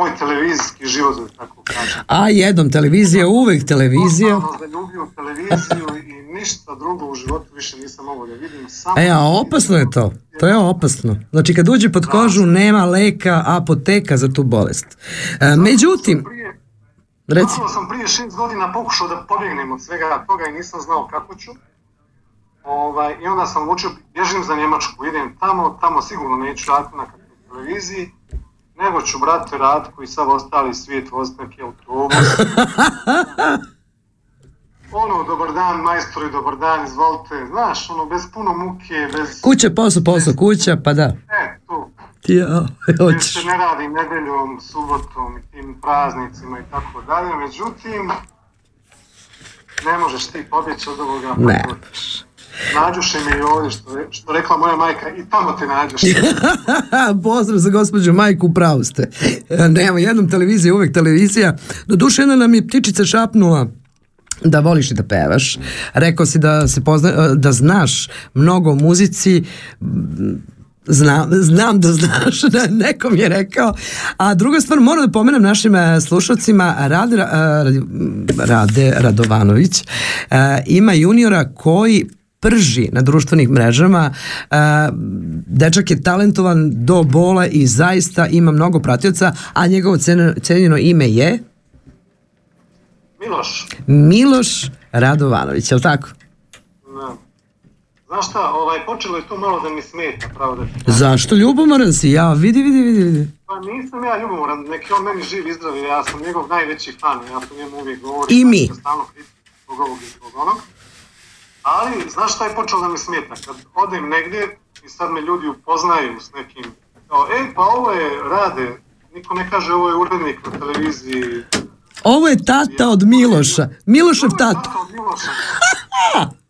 moj televizijski život, da tako kažem. A jednom televizija, uvek televizija. Totalno zaljubio televiziju i ništa drugo u životu više nisam mogao da vidim. Samo E, a opasno je to. To je opasno. Znači, kad uđe pod kožu, nema leka, apoteka za tu bolest. E, međutim, reci, Malo sam prije šest godina pokušao da pobjegnem od svega toga i nisam znao kako ću. Ovaj, I onda sam odlučio, bježim za Njemačku, idem tamo, tamo sigurno neću raditi na televiziji, nego ću, brate, Ratko i sav ostali svijet neki autobus. ono, dobar dan, majstori, dobar dan, izvolite, znaš, ono, bez puno muke, bez... kuća, posao, posao, kuća, pa da. E, tu, Ja, hoćeš. se ne radi nedeljom, subotom i tim praznicima i tako dalje, međutim, ne možeš ti pobjeći od ovoga. Ne. Nađuše ovdje, što, je- što rekla moja majka, i tamo te nađeš. Pozdrav za gospođu majku, upravo ste. E, Nema jednom televizija, uvek televizija. Do duše jedna nam je ptičica šapnula da voliš i da pevaš. Rekao si da se pozna, da znaš mnogo o muzici. Znam, znam da znaš, neko mi je rekao. A druga stvar, moram da pomenem našim e, slušalcima, Rade, e, Rade Radovanović e, ima juniora koji prži na društvenih mrežama. E, dečak je talentovan do bola i zaista ima mnogo pratioca, a njegovo cen- cenjeno ime je Miloš, Miloš Radovanović, je li tako? ne. znaš šta, ovaj, počelo je to malo da mi smeta, pravo da ti. Zašto ljubomoran si? Ja, vidi, vidi, vidi, vidi. Pa nisam ja ljubomoran, neki on meni živ i zdrav, ja sam njegov najveći fan, ja to njemu uvijek govorim. I mi. ja Stalno zbog ovog i zbog onog. Ali, znaš šta je počelo da mi smeta? Kad odem negdje i sad me ljudi upoznaju s nekim, kao, e, pa ovo je Rade, niko ne kaže ovo je urednik na televiziji. Ovo je tata od Miloša. Milošev Ovo je tata. tata od Miloša.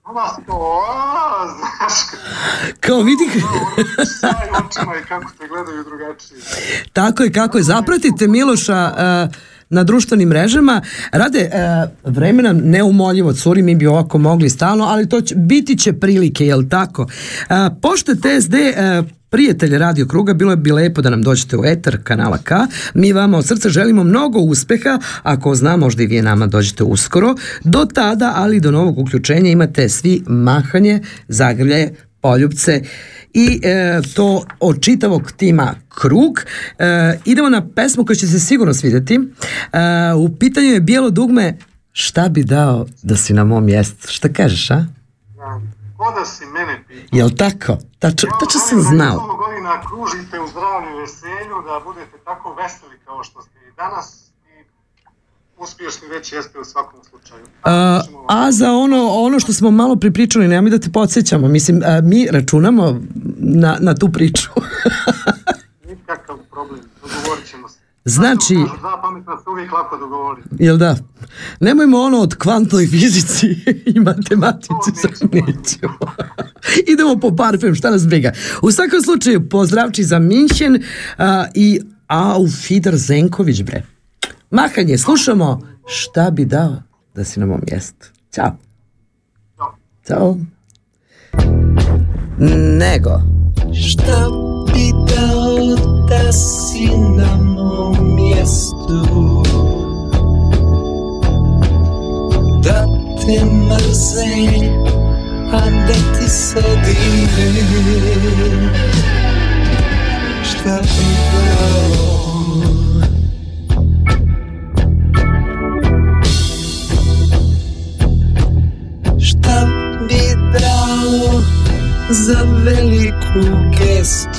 Kao, vidi, i kako te gledaju drugačije. tako je kako je. Zapratite Miloša e, na društvenim mrežama. Rade, e, vremena neumoljivo curi, mi bi ovako mogli stalno, ali to će, biti će prilike, jel tako? E, pošto je TSD e, prijatelj Radio Kruga, bilo bi lepo da nam dođete u etar kanala K. Mi vama od srca želimo mnogo uspeha, ako zna, možda i vi nama dođete uskoro. Do tada, ali do novog uključenja imate svi mahanje, zagrljaje, poljubce i e, to od čitavog tima Krug. E, idemo na pesmu koja će se sigurno svidjeti. E, u pitanju je bijelo dugme šta bi dao da si na mom mjestu? Šta kažeš, a? Ja, Ko da si mene pitao. Jel tako? Tačno, tačno sam znao. Da godina kružite u zdravlju i veselju, da budete tako veseli kao što ste i danas uspješni već jeste u svakom slučaju. A, a za ono, ono što smo malo pripričali, nemoj da te podsjećamo. Mislim, a, mi računamo na, na tu priču. Nikakav problem, dogovorit ćemo se. Znači- Dva pametna se uvijek lako dogovori. Jel da? Nemojmo ono od kvantnoj fizici i matematici za neću. Idemo po parfem, šta nas briga. U svakom slučaju, pozdravči za Minchen a, i Auf Wiedersenković, bre. Mahanje, slušamo šta bi dao da si na mom mjestu. Ćao. Ćao. Nego. Šta bi dao da si na mom mjestu Da te mrze, a da ti se dive Šta bi dao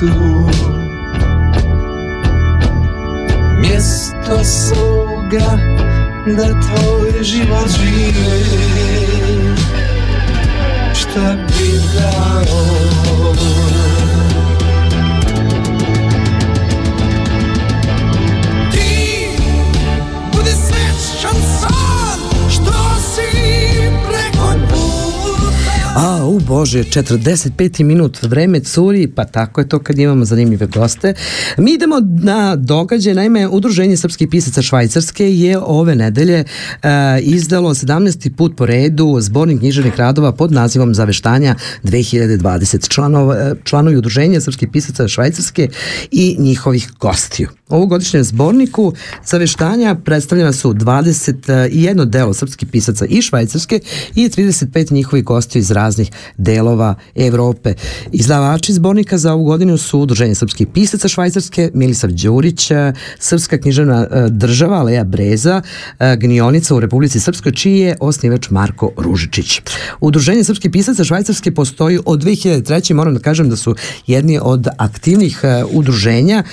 gestu Mjesto svoga da tvoj život žive Šta bi dao Bože, 45. minut, vreme curi, pa tako je to kad imamo zanimljive goste. Mi idemo na događaj, naime, Udruženje srpskih pisaca Švajcarske je ove nedelje e, izdalo 17. put po redu zbornik književnih radova pod nazivom Zaveštanja 2020. Članov, e, članovi Udruženja srpskih pisaca Švajcarske i njihovih gostiju. Ovogodišnjem zborniku zaveštanja predstavljena su 21 delo srpskih pisaca i Švajcarske i 35 njihovih gostiju iz raznih delova Evrope. Izdavači zbornika za ovu godinu su Udruženje srpskih pisaca Švajcarske, Milisav Đurić, Srpska književna e, država, Leja Breza, e, Gnionica u Republici Srpskoj, čiji je osnivač Marko Ružičić. Udruženje srpskih pisaca Švajcarske postoji od 2003. Moram da kažem da su jedni od aktivnih e, udruženja.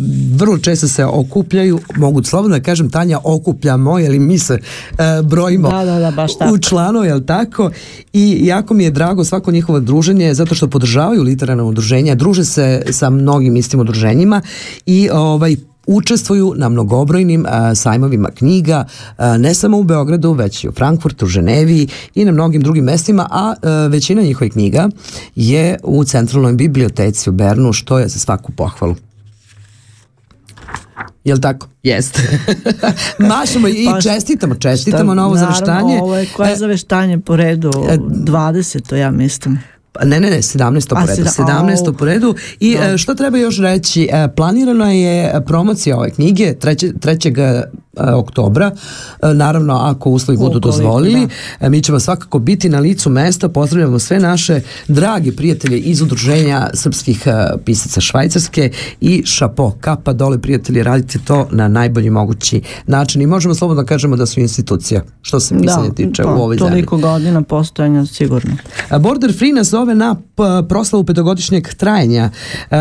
E, vrlo često se okupljaju, mogu slobodno da kažem, Tanja okupljamo, jer mi se e, brojimo Da, da, da, baš tako. u članu, jel tako? I jako mi je drago svako njihovo druženje zato što podržavaju literarna udruženja, druže se sa mnogim istim udruženjima i ovaj učestvuju na mnogobrojnim a, sajmovima knjiga, a, ne samo u Beogradu, već i u Frankfurtu, Ženevi i na mnogim drugim mestima, a, a većina njihovih knjiga je u centralnoj biblioteci u Bernu, što je za svaku pohvalu. Jel tako? Jeste. Mašemo i Pa, čestitamo, čestitamo Šta, na ovo naravno, zaveštanje. Ovo je koje E, zaveštanje po redu? 20. ja mislim. Pa Ne, ne, ne, 17. A, po redu. sedam- 17. au. po redu. I Da. e, što treba još reći? E, Planirana je promocija ove knjige 3. 3. e, oktobra. Naravno, ako uslovi budu dozvolili, e, mi ćemo svakako biti na licu mesta. Pozdravljamo sve naše drage prijatelje iz udruženja srpskih pisaca Švajcarske i šapo, kapa dole prijatelji, radite to na najbolji mogući način i možemo slobodno da kažemo da su institucija, što se pisanja tiče pa, u ovoj zemlji. toliko godina postojanja sigurno. Border Free nas zove na proslavu petogodišnjeg trajanja. E,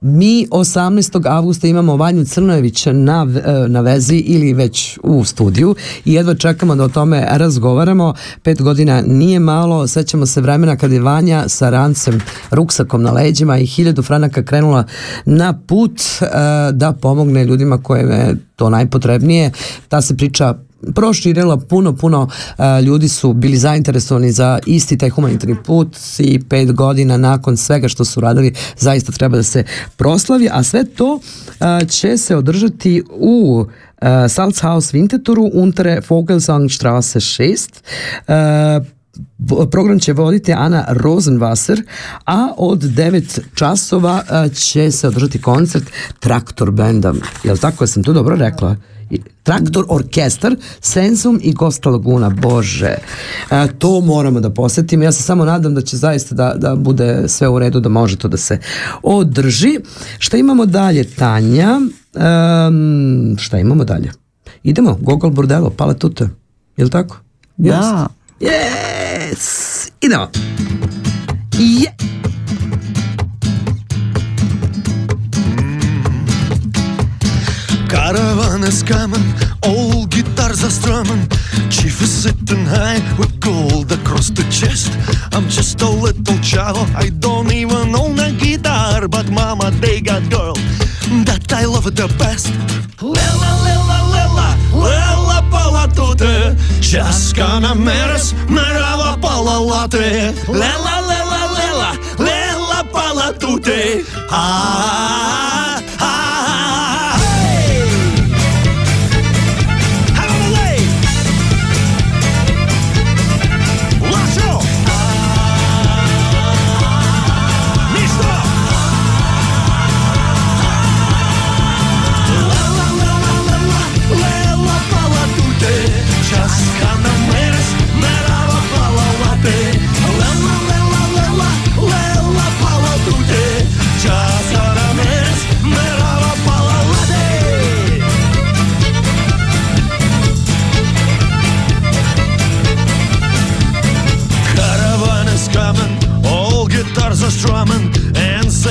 mi 18. avgusta imamo Vanju Crnojević na, e, na vezi ili već u studiju i jedva čekamo da o tome razgovaramo. Pet godina nije malo, sećamo se vremena kad je Vanja sa rancem, ruksakom na leđima i hiljadu franaka krenula na put e, da pomogne ljudima kojima je to najpotrebnije. Ta se priča proširila puno, puno a, ljudi su bili zainteresovani za isti taj humanitarni put i pet godina nakon svega što su radili zaista treba da se proslavi, a sve to a, će se održati u a, Salzhaus Winterthuru untere Vogelsangstraße 6 a, Bo- Program će voditi Ana Rosenwasser, a od 9 časova će se održati koncert Traktor benda. Jel tako, sam to dobro rekla? Traktor orkestar, Sensum i Costa Laguna, bože. A, to moramo da posetimo. Ja se samo nadam da će zaista da, da bude sve u redu, da može to da se održi. Šta imamo dalje, Tanja? Em, šta imamo dalje? Idemo, Gogol Bordello, Pala Tuta. Jel tako? Da. Yes! Idemo. Je! Caravan is coming, old guitar are strumming. Chief is sitting high with gold across the chest. I'm just a little child, I don't even own a guitar, but mama, they got girl that I love the best. Lela, lela, lela, lela palatute, Chaskana meres, merava lela, lela, lela palatute. Ah, ah, ah,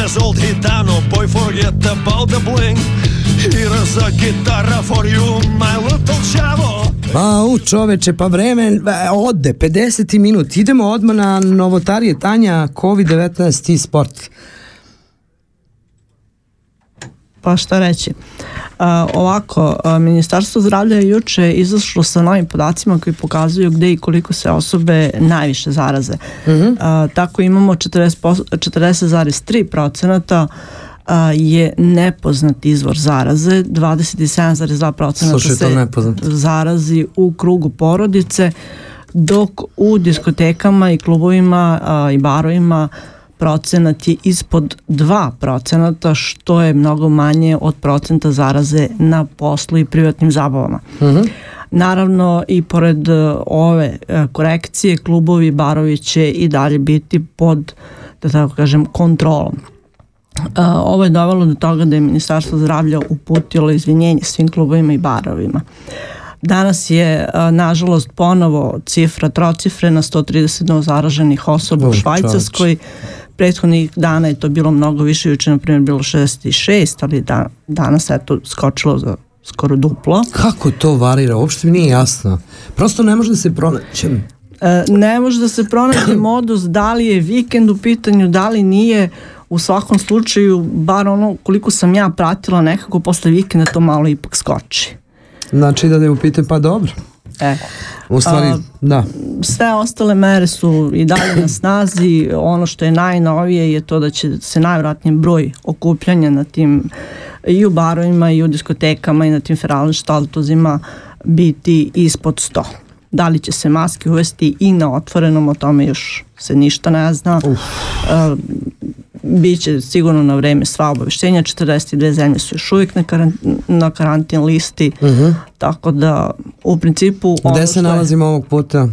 years old Gitano boy forget about the bling. Here's a guitar for you my little chavo. Pa, Au čoveče, pa vreme ode, 50 minut, idemo odmah na novotarije Tanja, COVID-19 i sport. Pa šta reći? A, ovako, a, Ministarstvo zdravlja je juče izašlo sa novim podacima koji pokazuju gde i koliko se osobe najviše zaraze. A, tako imamo 40 40,3 procenata a, je nepoznat izvor zaraze, 27,2% Slušaj, to se zarazi u krugu porodice, dok u diskotekama i klubovima i barovima procenat je ispod 2 procenata, što je mnogo manje od procenta zaraze na poslu i privatnim zabavama. Naravno i pored e, ove e, korekcije klubovi barovi će i dalje biti pod da tako kažem kontrolom. E, Ovo je dovelo do toga da je Ministarstvo zdravlja uputilo izvinjenje svim klubovima i barovima. Danas je, nažalost, ponovo cifra trocifrena, 130 zaraženih osoba u Oj, Švajcarskoj. Prethodnih dana je to bilo mnogo više, juče na primjer bilo 66, ali da, danas je to skočilo za skoro duplo. Kako to varira? Uopšte mi nije jasno. Prosto ne može da se pronaći. E, ne može da se pronađe modus da li je vikend u pitanju, da li nije u svakom slučaju, bar ono koliko sam ja pratila nekako posle vikenda to malo ipak skoči. Znači da ne upitam, pa dobro. E, U stvari, A, da. sve ostale mere su i dalje na snazi. Ono što je najnovije je to da će se najvratniji broj okupljanja na tim i u barovima i u diskotekama i na tim feralštaltuzima biti ispod 100. Da li će se maske uvesti i na otvorenom, o tome još se ništa ne zna. E, Biće sigurno na vreme sva obaveštenja, 42 zemlje su još uvijek na, karan, na karantin listi, tako da u principu... ono Gde se što je- nalazimo ovog puta?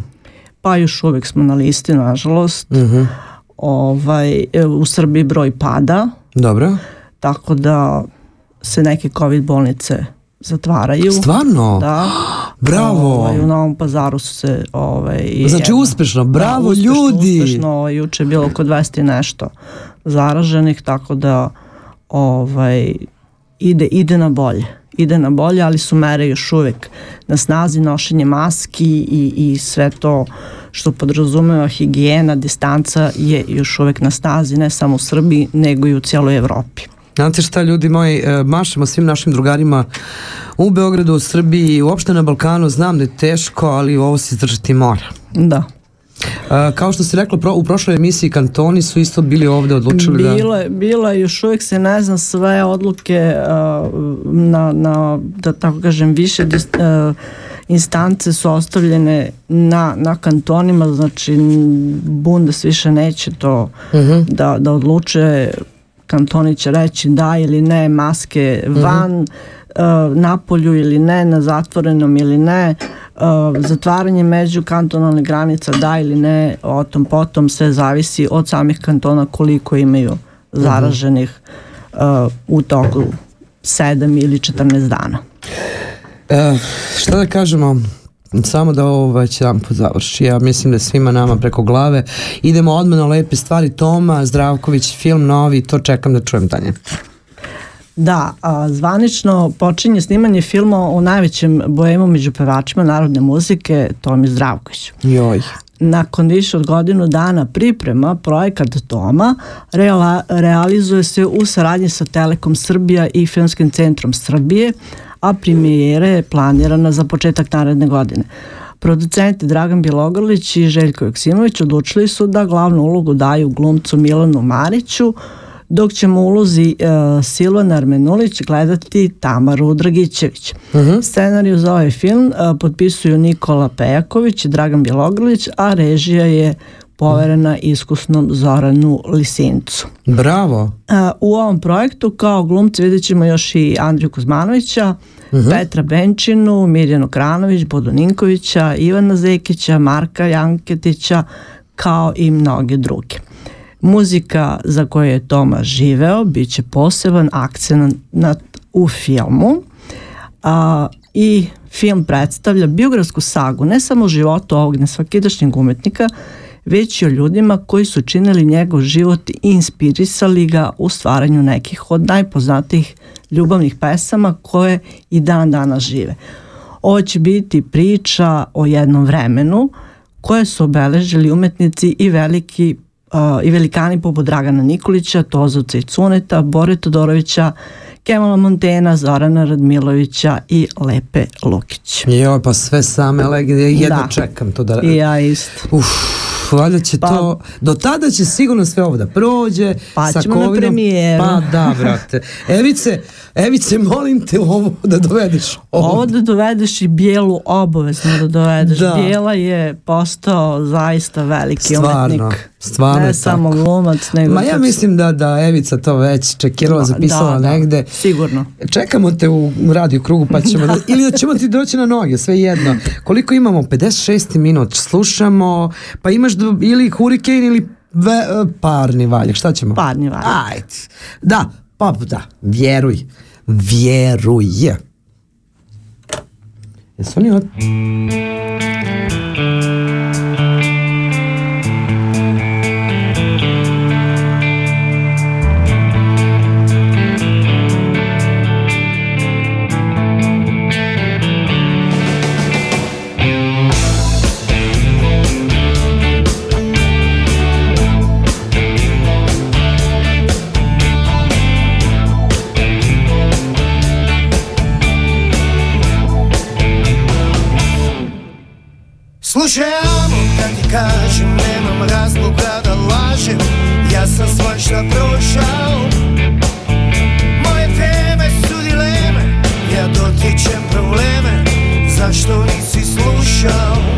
pa još uvijek smo na listi, nažalost. Mhm. Ovaj, e, u Srbiji broj pada, Dobro. tako da se neke covid bolnice zatvaraju. Stvarno? Da. Bravo. Ovaj, u Novom pazaru su se... Ovaj, Znači jedna- uspešno, bravo da, uspešno, ljudi. Uspešno, ovaj, juče je bilo oko 200 i nešto zaraženih, tako da ovaj, ide, ide na bolje. Ide na bolje, ali su mere još uvek na snazi, nošenje maski i, i sve to što podrazumeva higijena, distanca je još uvek na snazi, ne samo u Srbiji, nego i u cijeloj Evropi. Znate šta ljudi moji, e, mašemo svim našim drugarima u Beogradu, u Srbiji i uopšte na Balkanu, znam da je teško, ali ovo se izdržati mora. Da. E, kao što si rekla, pro- u prošloj emisiji kantoni su isto bili ovde odlučili da... Bilo je, bilo je, još uvijek se ne znam sve odluke uh, na, na, da tako kažem, više uh, instance su ostavljene na, na kantonima, znači Bundes više neće to da, da odlučuje, kantoni će reći da ili ne, maske van, uh, napolju ili ne, na zatvorenom ili ne, uh, zatvaranje među kantonalnih granica da ili ne, o tom potom sve zavisi od samih kantona koliko imaju zaraženih uh, u toku 7 ili 14 dana. E, šta da kažemo, samo da ovo već jedan put završi. Ja mislim da je svima nama preko glave. Idemo odmah na lepe stvari. Toma Zdravković, film novi, to čekam da čujem Tanja. Da, a, zvanično počinje snimanje filma o najvećem boemu među pevačima narodne muzike, Tomi Zdravković. Joj. Nakon više od godinu dana priprema, projekat Toma reala, realizuje se u saradnji sa Telekom Srbija i Filmskim centrom Srbije, a premijera je planirana za početak naredne godine. Producenti Dragan Bjelogrlić i Željko Joksimović odlučili su da glavnu ulogu daju glumcu Milanu Mariću, dok ćemo ulozi e, Silvana Armenulić gledati Tamaru Dragićević. Scenariju za ovaj film e, potpisuju Nikola Pejaković i Dragan Bjelogrlić, a režija je poverena iskusnom Zoranu Lisincu. Bravo. A, U ovom projektu kao glumci vidjet ćemo još i Andriju Kuzmanovića, Petra Benčinu, Mirjanu Kranović, Bodu Ninkovića, Ivana Zekića, Marka Janketića, kao i mnoge druge. Muzika za koju je Toma živeo bit će poseban akcent u filmu a, i film predstavlja biografsku sagu ne samo životu ovog nesvakidašnjeg umetnika, već i o ljudima koji su činili njegov život i inspirisali ga u stvaranju nekih od najpoznatijih ljubavnih pesama koje i dan danas žive. Ovo će biti priča o jednom vremenu koje su obeležili umetnici i veliki uh, i velikani poput Dragana Nikolića, Tozovca i Cuneta, Bore Todorovića, Kemala Montena, Zorana Radmilovića i Lepe Lukić. Jo, pa sve same legende, ja jedno Da. čekam to da... I ja isto. Uf, valjda će Pa- to, do tada će sigurno sve ovo da prođe. Pa sa ćemo na covidom. premijeru. Pa da, brate. Evice, Evice, molim te ovo da dovedeš. Ovo da dovedeš i Bijelu obavezno da dovedeš. Da. Bijela je postao zaista veliki Stvarno, umetnik. Stvarno je ne samo tako. glumac, nego... Ma ja mislim da, da Evica to već čekirala, Da, zapisala da, da, negde. sigurno. Čekamo te u radio krugu pa ćemo da, ili da ćemo ti doći na noge, sve jedno. Koliko imamo? 56 minut, slušamo, pa imaš do, ili huriken ili ve, parni valjak, šta ćemo? Parni valjak. Ajde. Da, pa da, vjeruj, vjeruj. Jesu oni od... Amo kad ti kažem Nemam razloga da lažem. Ja sam svašta prošao. Moje teme su dileme Ja dotičem probleme. Zašto nisi slušao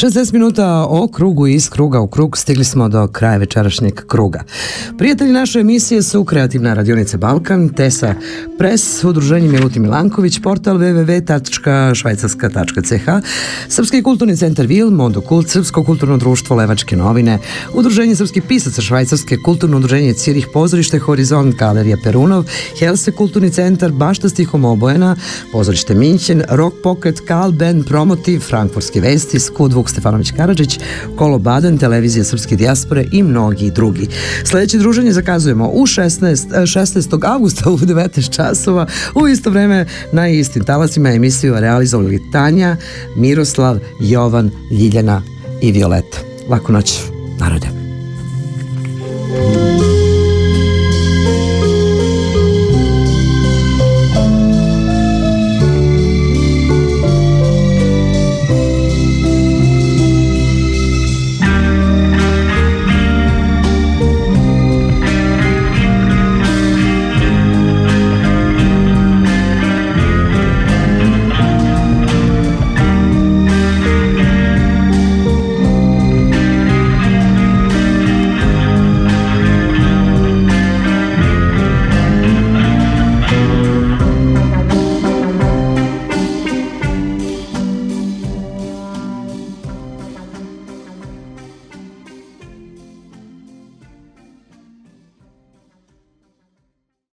60 minuta o krugu i iz kruga u krug stigli smo do kraja večerašnjeg kruga. Prijatelji naše emisije su Kreativna radionica Balkan, Tesa Press, Udruženje Miluti Milanković, portal www.švajcarska.ch, Srpski kulturni centar Vil, Mondo Kult, Srpsko kulturno društvo Levačke novine, Udruženje srpskih pisaca Švajcarske, Kulturno udruženje Cirih pozorište Horizont, Galerija Perunov, Helse kulturni centar, Bašta stihom obojena, pozorište Minćen, Rock Pocket, Kal Band, Promotiv, Frankfurtski vesti, Skud Stefanović Karadžić, Kolo Baden, Televizija Srpske dijaspore i mnogi drugi. Sljedeće druženje zakazujemo u 16, eh, 16. augusta u 19 časova u isto vreme na istim talasima emisiju realizovali Tanja, Miroslav, Jovan, Ljiljana i Violeta. Laku noć, narode.